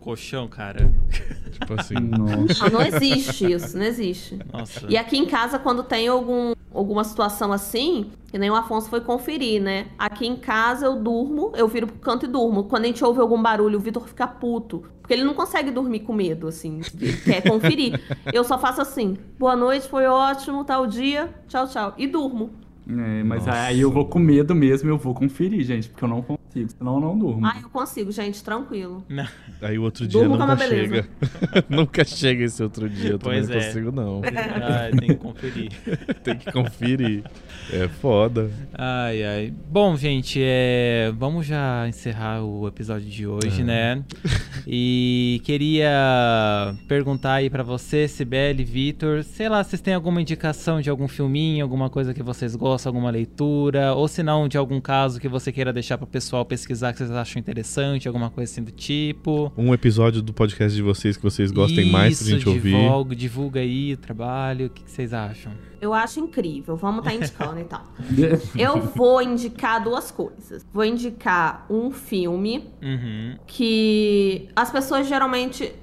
colchão, cara. Tipo assim. Nossa. Ah, não existe isso, não existe. Nossa. E aqui em casa, quando tem algum, alguma situação assim, que nem o Afonso foi conferir, né? Aqui em casa eu durmo, eu viro pro canto e durmo. Quando a gente ouve algum barulho, o Vitor fica puto. Porque ele não consegue dormir com medo, assim. Ele quer conferir. Eu só faço assim: boa noite, foi ótimo, tal dia, tchau, tchau. E durmo. É, mas Nossa. aí eu vou com medo mesmo, eu vou conferir, gente, porque eu não consigo, senão eu não durmo. Ah, eu consigo, gente, tranquilo. Aí o outro dia Durmo nunca chega. *laughs* nunca chega esse outro dia. Eu também Pois não é. consigo, não. Ai, tem que conferir. *laughs* Tem que conferir. É foda. Ai, ai. Bom, gente, é... vamos já encerrar o episódio de hoje, É. né? E queria perguntar aí pra você, Sibeli, Vitor, sei lá, vocês têm alguma indicação de algum filminho, alguma coisa que vocês gostam, alguma leitura, ou se não, de algum caso que você queira deixar pro pessoal pesquisar que vocês acham interessante, alguma coisa assim do tipo. Um episódio do podcast de vocês que vocês gostem mais pra Isso, gente ouvir. divulga, divulga aí o trabalho, o que, que vocês acham? Eu acho incrível. Vamos estar indicando então. *laughs* Eu vou indicar duas coisas. Vou indicar um filme Uhum. que as pessoas geralmente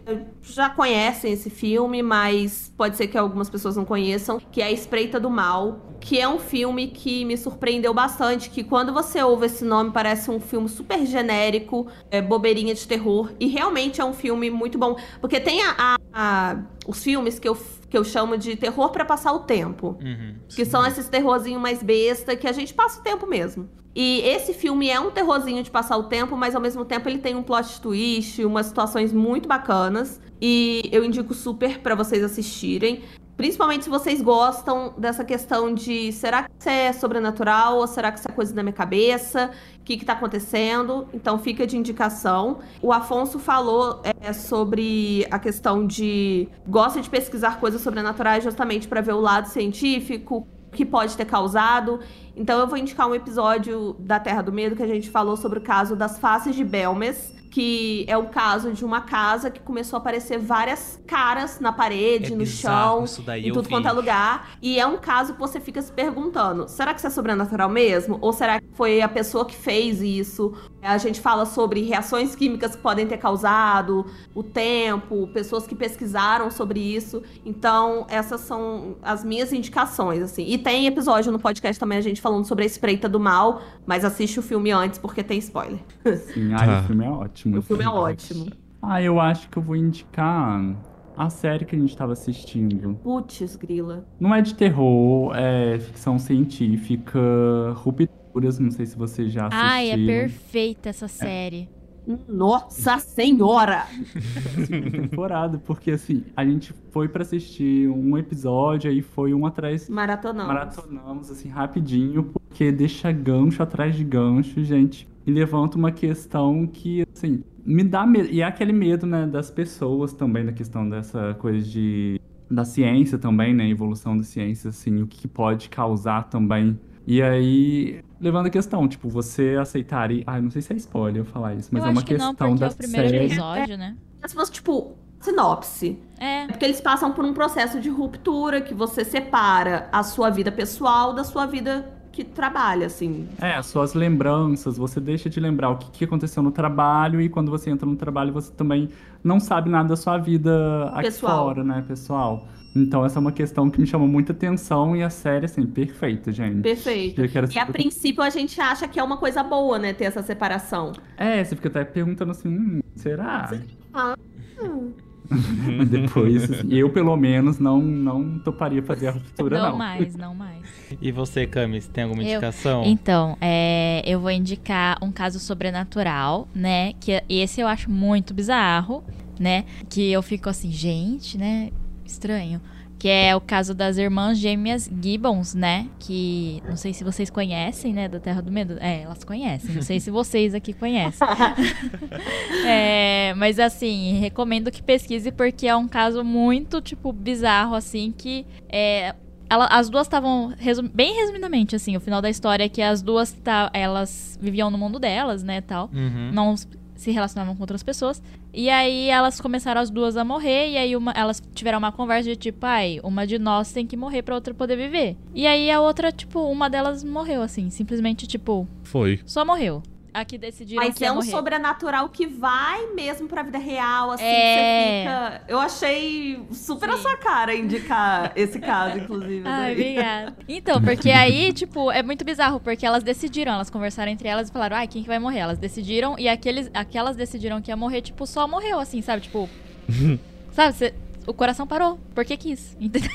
já conhecem esse filme, mas pode ser que algumas pessoas não conheçam, que é A Espreita do Mal, que é um filme que me surpreendeu bastante, que quando você ouve esse nome parece um filme super genérico, é, bobeirinha de terror, e realmente é um filme muito bom, porque tem a- a- a- os filmes que eu, que eu chamo de terror pra passar o tempo. Uhum. Que são esses terrorzinho mais besta que a gente passa o tempo mesmo. E esse filme é um terrorzinho de passar o tempo, mas ao mesmo tempo ele tem um plot twist, umas situações muito bacanas. E eu indico super pra vocês assistirem. Principalmente se vocês gostam dessa questão de será que isso é sobrenatural ou será que isso é coisa da minha cabeça? O que, que tá acontecendo? Então fica de indicação. O Afonso falou é, sobre a questão de gosta de pesquisar coisas sobrenaturais justamente para ver o lado científico, que pode ter causado. Então eu vou indicar um episódio da Terra do Medo que a gente falou sobre o caso das faces de Belmes, que é o caso de uma casa que começou a aparecer várias caras na parede, É no chão, em tudo vi. quanto é lugar. E é um caso que você fica se perguntando: será que isso é sobrenatural mesmo? Ou será que foi a pessoa que fez isso? A gente fala sobre reações químicas que podem ter causado, o tempo, pessoas que pesquisaram sobre isso. Então, essas são as minhas indicações, assim. E tem episódio no podcast também a gente falando sobre a espreita do mal, mas assiste o filme antes porque tem spoiler. *laughs* Sim, ai, Tá. o filme é ótimo. O filme é ótimo. Ah, eu acho que eu vou indicar a série que a gente tava assistindo. Putz, grila. Não é de terror, é ficção científica, rupturas, não sei se você já assistiu. Ai, é perfeita essa série. Nossa senhora! *laughs* segunda temporada, porque assim, a gente foi pra assistir um episódio, aí foi um atrás. Maratonamos. Maratonamos, assim, rapidinho, porque deixa gancho atrás de gancho, gente. E levanta uma questão que, assim, me dá medo. E é aquele medo, né, das pessoas também, da questão dessa coisa de. da ciência também, né? Evolução da ciência, assim, o que pode causar também. E aí, levando a questão, tipo, você aceitaria. Ah, não sei se é spoiler eu falar isso, mas eu é uma acho que não, questão porque da é o primeiro série. episódio, né? Se fosse, tipo, sinopse. É. É porque eles passam por um processo de ruptura que você separa a sua vida pessoal da sua vida que trabalha, assim. É, as suas lembranças, você deixa de lembrar o que, que aconteceu no trabalho e quando você entra no trabalho você também não sabe nada da sua vida aqui Pessoal. fora, né, pessoal? Então essa é uma questão que me chamou muita atenção e a série, assim, perfeita, gente. Perfeito. E a princípio a gente acha que é uma coisa boa, né, ter essa separação. É, você fica até perguntando assim, hum, será? Ah, Mas *laughs* depois, assim, eu pelo menos não, não toparia fazer a ruptura, Não, não. mais, não mais. E você, Camis, tem alguma Eu- indicação? Então, é, eu vou indicar um caso sobrenatural, né? Que esse eu acho muito bizarro, né? Que eu fico assim, gente, né? Estranho. Que é o caso das irmãs gêmeas Gibbons, né? Que não sei se vocês conhecem, né? Da Terra do Medo. É, elas conhecem. Não sei se vocês aqui conhecem. *laughs* É, mas assim, recomendo que pesquise porque é um caso muito, tipo, bizarro, assim, que é, ela- as duas estavam, resum- bem resumidamente, assim, o final da história é que as duas, tá, elas viviam no mundo delas, né, tal, Uhum. não se relacionavam com outras pessoas, e aí elas começaram as duas a morrer, e aí uma- elas tiveram uma conversa de tipo, ai, uma de nós tem que morrer pra outra poder viver. E aí a outra, tipo, uma delas morreu, assim, simplesmente, tipo, Foi. só morreu. A que decidiram Mas que é ia um morrer. sobrenatural que vai mesmo pra vida real, assim, É. que você fica. Eu achei super a Sim. sua cara indicar esse caso, inclusive. Ai, obrigada. Então, porque aí, tipo, é muito bizarro, porque elas decidiram, elas conversaram entre elas e falaram, ai, quem que vai morrer? Elas decidiram, e aqueles, aquelas decidiram que ia morrer, tipo, só morreu, assim, sabe? Tipo. *laughs* sabe, cê- o coração parou, porque quis, *laughs* entendeu?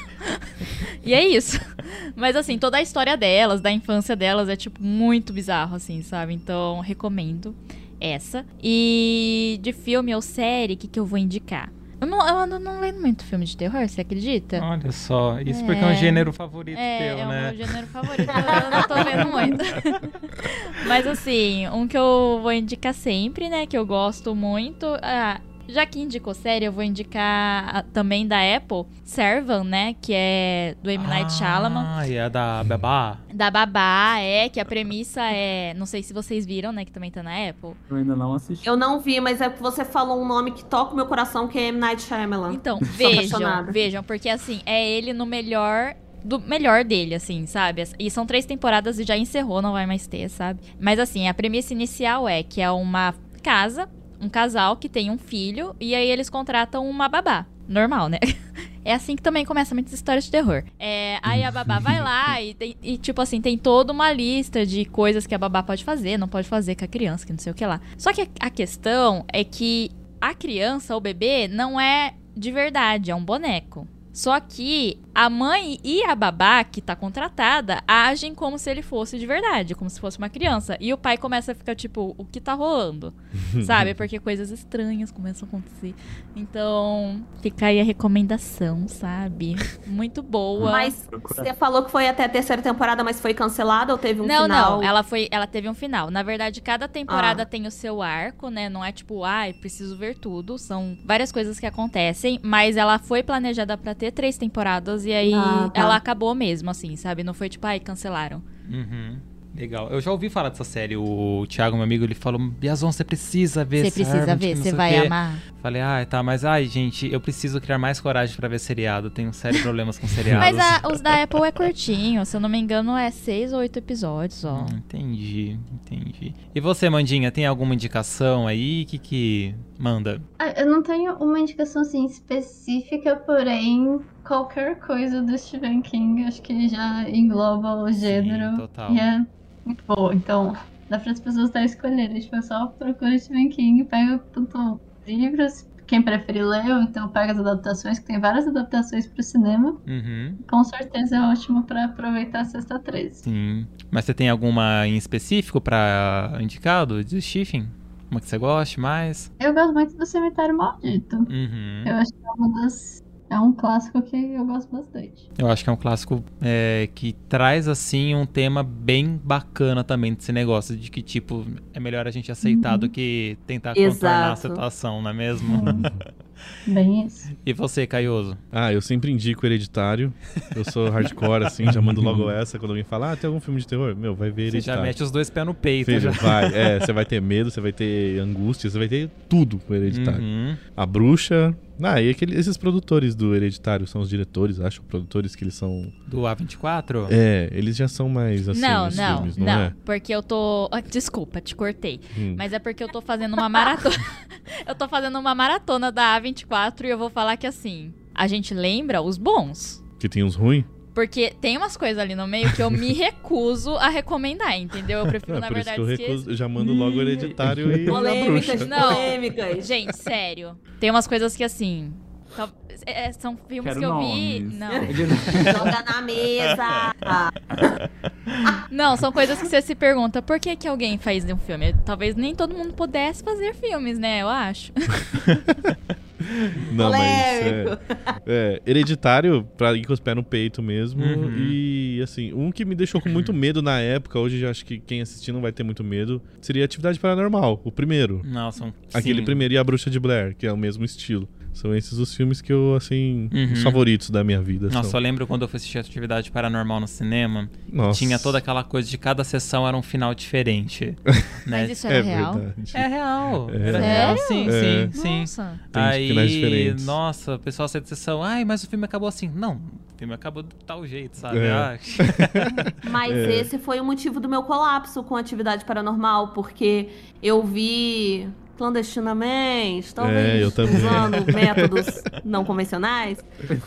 e é isso. Mas assim, toda a história delas, da infância delas, é, tipo, muito bizarro, assim, sabe? Então, recomendo essa. E de filme ou série, o que, que eu vou indicar? Eu não, eu ando não lendo muito filme de terror, você acredita? Olha só, isso porque é um É. gênero favorito É, teu, é o né? meu gênero favorito, eu não tô vendo muito. *laughs* Mas assim, um que eu vou indicar sempre, né, que eu gosto muito, ah, já que indicou série, eu vou indicar a- também da Apple, Servan, né, que é do M. Night Shyamalan. Ah, e a da Babá? Da Babá, é, que a premissa é, não sei se vocês viram, né, que também tá na Apple. Eu ainda não assisti. Eu não vi, mas é que você falou um nome que toca o meu coração, que é M. Night Shyamalan. Então, vejam, vejam, porque assim, é ele no melhor do melhor dele, assim, sabe? E são três temporadas e já encerrou, não vai mais ter, sabe? Mas assim, a premissa inicial é que é uma casa, um casal que tem um filho, e aí eles contratam uma babá. Normal, né? *laughs* É assim que também começa muitas histórias de terror. É, aí a babá vai lá e, tem- e, tipo assim, tem toda uma lista de coisas que a babá pode fazer, não pode fazer com a criança, que não sei o que lá. Só que a- questão é que a criança, o bebê, não é de verdade, é um boneco. Só que a mãe e a babá, que tá contratada, agem como se ele fosse de verdade, como se fosse uma criança. E o pai começa a ficar tipo, o que tá rolando? *laughs* Sabe? Porque coisas estranhas começam a acontecer. Então, fica aí a recomendação, sabe? Muito boa. *laughs* Mas você falou que foi até a terceira temporada, mas foi cancelada ou teve um não, final? não, ela foi, ela teve um final. Na verdade, cada temporada Ah. tem o seu arco, né? Não é tipo, ai, preciso ver tudo. São várias coisas que acontecem, mas ela foi planejada pra ter três temporadas e aí Ah, tá. ela acabou mesmo, assim, sabe? Não foi tipo, ai, cancelaram. Uhum. Legal. Eu já ouvi falar dessa série. O Thiago, meu amigo, ele falou: Biazon, você precisa ver Você precisa Servant, ver, você o vai quê." amar. Falei, ah, tá, mas ai, gente, eu preciso criar mais coragem pra ver seriado. Tenho sérios problemas com seriados. Mas a- os da Apple é curtinho, se eu não me engano, é seis ou oito episódios, ó. Hum, entendi, entendi. E você, Mandinha, tem alguma indicação aí? que que manda? Ah, Eu não tenho uma indicação assim específica, porém qualquer coisa do Stephen King acho que já engloba o gênero. total. E é muito boa. Então, dá para as pessoas estar escolhendo. Tipo, eu só procuro Stephen King, pego tanto livros quem preferir leu, então pega as adaptações, que tem várias adaptações pro cinema. Uhum. Com certeza é ótimo pra aproveitar a sexta 13. Sim. Mas você tem alguma em específico pra indicado de Stephen? Uma que você goste mais? Eu gosto muito do Cemitério Maldito. Uhum. Eu acho que é uma das. É um clássico que eu gosto bastante. Eu acho que é um clássico é, que traz, assim, um tema bem bacana também desse negócio de que, tipo, é melhor a gente aceitar do que tentar contornar a Exato. situação, não é mesmo? *laughs* Bem isso. e você, Caioso? Ah, eu sempre indico Hereditário. Eu sou hardcore, assim, já mando logo *laughs* essa. Quando alguém fala, ah, tem algum filme de terror? Meu, vai ver Você já Hereditário. mete os dois pés no peito. Filho, já. vai. É, você vai ter medo, você vai ter angústia, você vai ter tudo com Hereditário. Uhum. A bruxa. Ah, e aquele, esses produtores do Hereditário são os diretores, acho, produtores que eles são. Do A24? É, eles já são mais assim não, nos não, filmes, não, não. é? Porque eu tô. *laughs* Ah, Desculpa, te cortei. Hum. Mas é porque eu tô fazendo uma maratona. *laughs* eu tô fazendo uma maratona da A24 e eu vou falar que assim. A gente lembra os bons. Que tem uns ruins? Porque tem umas coisas ali no meio que eu me *laughs* recuso a recomendar, entendeu? Eu prefiro, É, na verdade, que eu, recuso, eu já mando logo o Hereditário e a Polêmicas, bruxa. Não. polêmicas. Gente, sério. Tem umas coisas que assim. tal- é, são filmes Quero que eu vi. nomes. *laughs* Não. Joga na mesa. Não, são coisas que você se pergunta, por que, que alguém faz um filme? Talvez nem todo mundo pudesse fazer filmes, né? Eu acho. *laughs* *laughs* Não, mas. É, é, hereditário, pra ir com os pés no peito mesmo. Uhum. E, assim, um que me deixou com muito medo na época, hoje já acho que quem assistir não vai ter muito medo, seria Atividade Paranormal, o primeiro. Nossa, um- Aquele sim. primeiro e A Bruxa de Blair, que é o mesmo estilo. São esses os filmes que eu, assim, Uhum. os favoritos da minha vida. Nossa, eu são. lembro quando eu fui assistir Atividade Paranormal no cinema. Nossa. Tinha toda aquela coisa de cada sessão era um final diferente. *laughs* né? Mas isso era É real? verdade. É real. É. Era real, sim, É. sim, sim. Nossa. Tem Aí, finais diferentes. nossa, o pessoal sai de sessão, ai, mas o filme acabou assim. Não, o filme acabou de tal jeito, sabe? É. Ah, *laughs* Mas É. esse foi o motivo do meu colapso com atividade paranormal, porque eu vi clandestinamente, talvez É, eu também. usando *laughs* métodos não convencionais.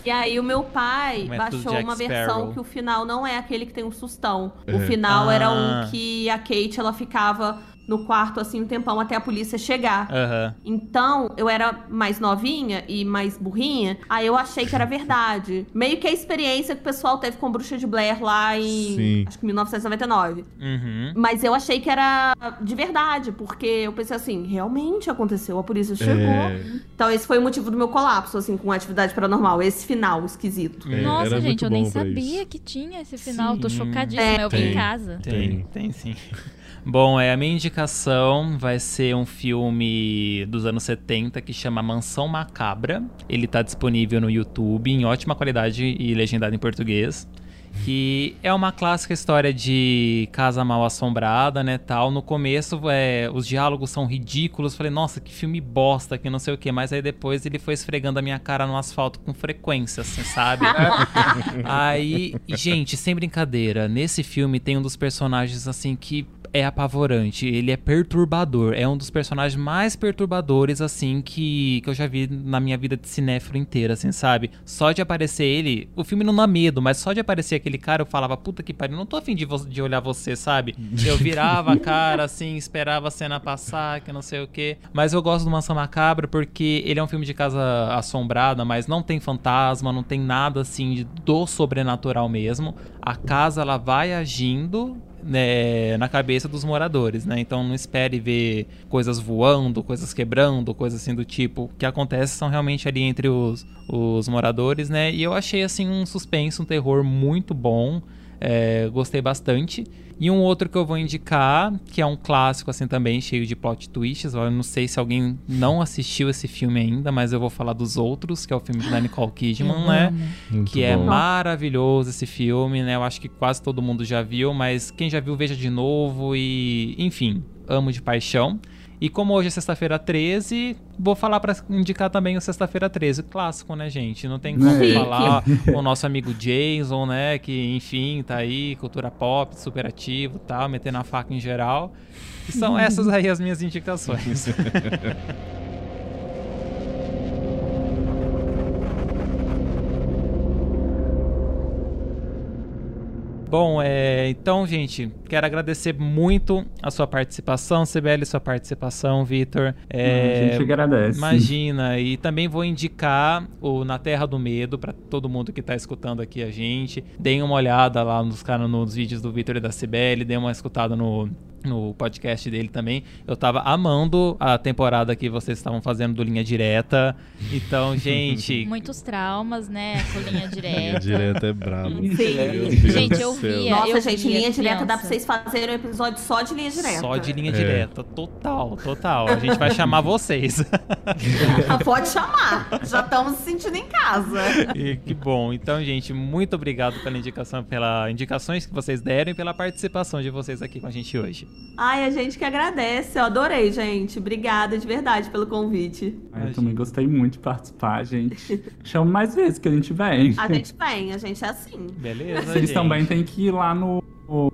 E aí o meu pai Método baixou uma versão que o final não é aquele que tem um sustão. O É. final era Ah. um que a Kate ela ficava no quarto assim um tempão até a polícia chegar. Aham. Então, eu era mais novinha e mais burrinha, aí eu achei que era verdade. *laughs* Meio que a experiência que o pessoal teve com Bruxa de Blair lá em, Sim. acho que 1999. Uhum. Mas eu achei que era de verdade, porque eu pensei assim, realmente aconteceu, a polícia chegou. É, Então esse foi o motivo do meu colapso, assim, com a atividade paranormal, esse final esquisito. É, Nossa, gente, eu nem sabia isso. que tinha esse final. Tô Sim. chocadíssima. É, eu vi em tem. casa. Tem, tem sim. Bom, é, a minha indicação vai ser um filme dos anos 70 que chama Mansão Macabra. Ele tá disponível no YouTube em ótima qualidade e legendado em português. Que é uma clássica história de casa mal assombrada, né, tal. No começo, é, os diálogos são ridículos. Falei, nossa, que filme bosta, que não sei o que. Mas aí depois ele foi esfregando a minha cara no asfalto com frequência, assim, sabe? *laughs* Aí, gente, sem brincadeira, nesse filme tem um dos personagens assim que é apavorante, ele é perturbador, é um dos personagens mais perturbadores assim que, que eu já vi na minha vida de cinéfilo inteira, assim, sabe? Só de aparecer ele, o filme não dá medo, mas só de aparecer aquele cara eu falava, puta que pariu, não tô afim de, de olhar você, sabe? *laughs* Eu virava a cara assim, esperava a cena passar, que não sei o que. Mas eu gosto do Mansão Macabra porque ele é um filme de casa assombrada, mas não tem fantasma, não tem nada assim do sobrenatural mesmo. A casa ela vai agindo né, na cabeça dos moradores, né? Então não espere ver coisas voando, coisas quebrando, coisas assim do tipo. O que acontece são realmente ali entre os, os moradores, né? E eu achei assim um suspense, um terror muito bom. É, gostei bastante. E um outro que eu vou indicar, que é um clássico assim também, cheio de plot twists. Eu não sei se alguém não assistiu esse filme ainda, mas eu vou falar dos outros, que é o filme da Nicole Kidman, né? Muito que é bom. maravilhoso esse filme, né? Eu acho que quase todo mundo já viu, mas quem já viu, veja de novo e, enfim, amo de paixão. E como hoje é sexta-feira 13, vou falar pra indicar também o Sexta-feira 13, clássico, né, gente? Não tem como É. falar o nosso amigo Jason, né, que enfim, tá aí, cultura pop, super ativo, tal, metendo a faca em geral. E são *laughs* essas aí as minhas indicações. *laughs* Bom, é, então, gente, quero agradecer muito a sua participação, CBL, sua participação, Vitor. É, a gente agradece. Imagina, e também vou indicar o Na Terra do Medo para todo mundo que tá escutando aqui a gente. Deem uma olhada lá nos, nos vídeos do Vitor e da CBL, deem uma escutada no, no podcast dele também. Eu tava amando a temporada que vocês estavam fazendo do Linha Direta. Então, *laughs* gente. Muitos traumas, né? Com linha direta. Linha direta é brabo. Sim. Gente, eu via. Nossa, eu gente, via linha direta dá pra vocês fazerem um episódio só de linha direta. Só de linha É. direta. Total, total. A gente vai chamar vocês. Pode chamar. Já estamos se sentindo em casa. E que bom. Então, gente, muito obrigado pela indicação, pela indicações que vocês deram e pela participação de vocês aqui com a gente hoje. Ai, a gente que agradece. Eu adorei, gente. Obrigada de verdade pelo convite. Eu também gostei muito de participar, gente. *laughs* Chama mais vezes que a gente vem. A gente vem, a gente é assim. Beleza, Vocês gente? também têm que ir lá no,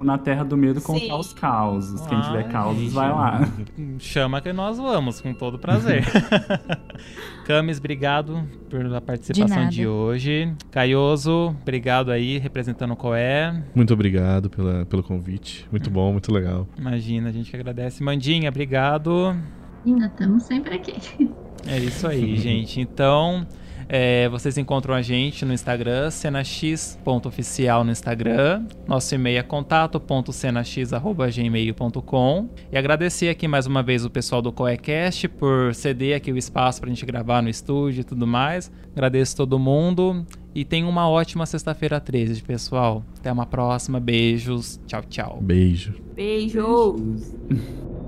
na Terra do Medo contar Sim. os causos. Quem tiver Ai, causos, gente. vai lá. *laughs* Chama que nós vamos, com todo prazer. *laughs* Camis, obrigado pela participação nada. de, hoje. Caioso, obrigado aí, representando o Coé. Muito obrigado pela, pelo convite. Muito bom, muito legal. Imagina, a gente que agradece. Mandinha, obrigado. Ainda estamos sempre aqui. É isso aí, gente. Então, é, vocês encontram a gente no Instagram, cenax.oficial no Instagram. Nosso e-mail é contato.cenax.gmail.com. E agradecer aqui mais uma vez o pessoal do Coecast por ceder aqui o espaço pra gente gravar no estúdio e tudo mais. Agradeço todo mundo. E tenham uma ótima sexta-feira 13, pessoal. Até uma próxima. Beijos. Tchau, tchau. Beijo. Beijo. *laughs*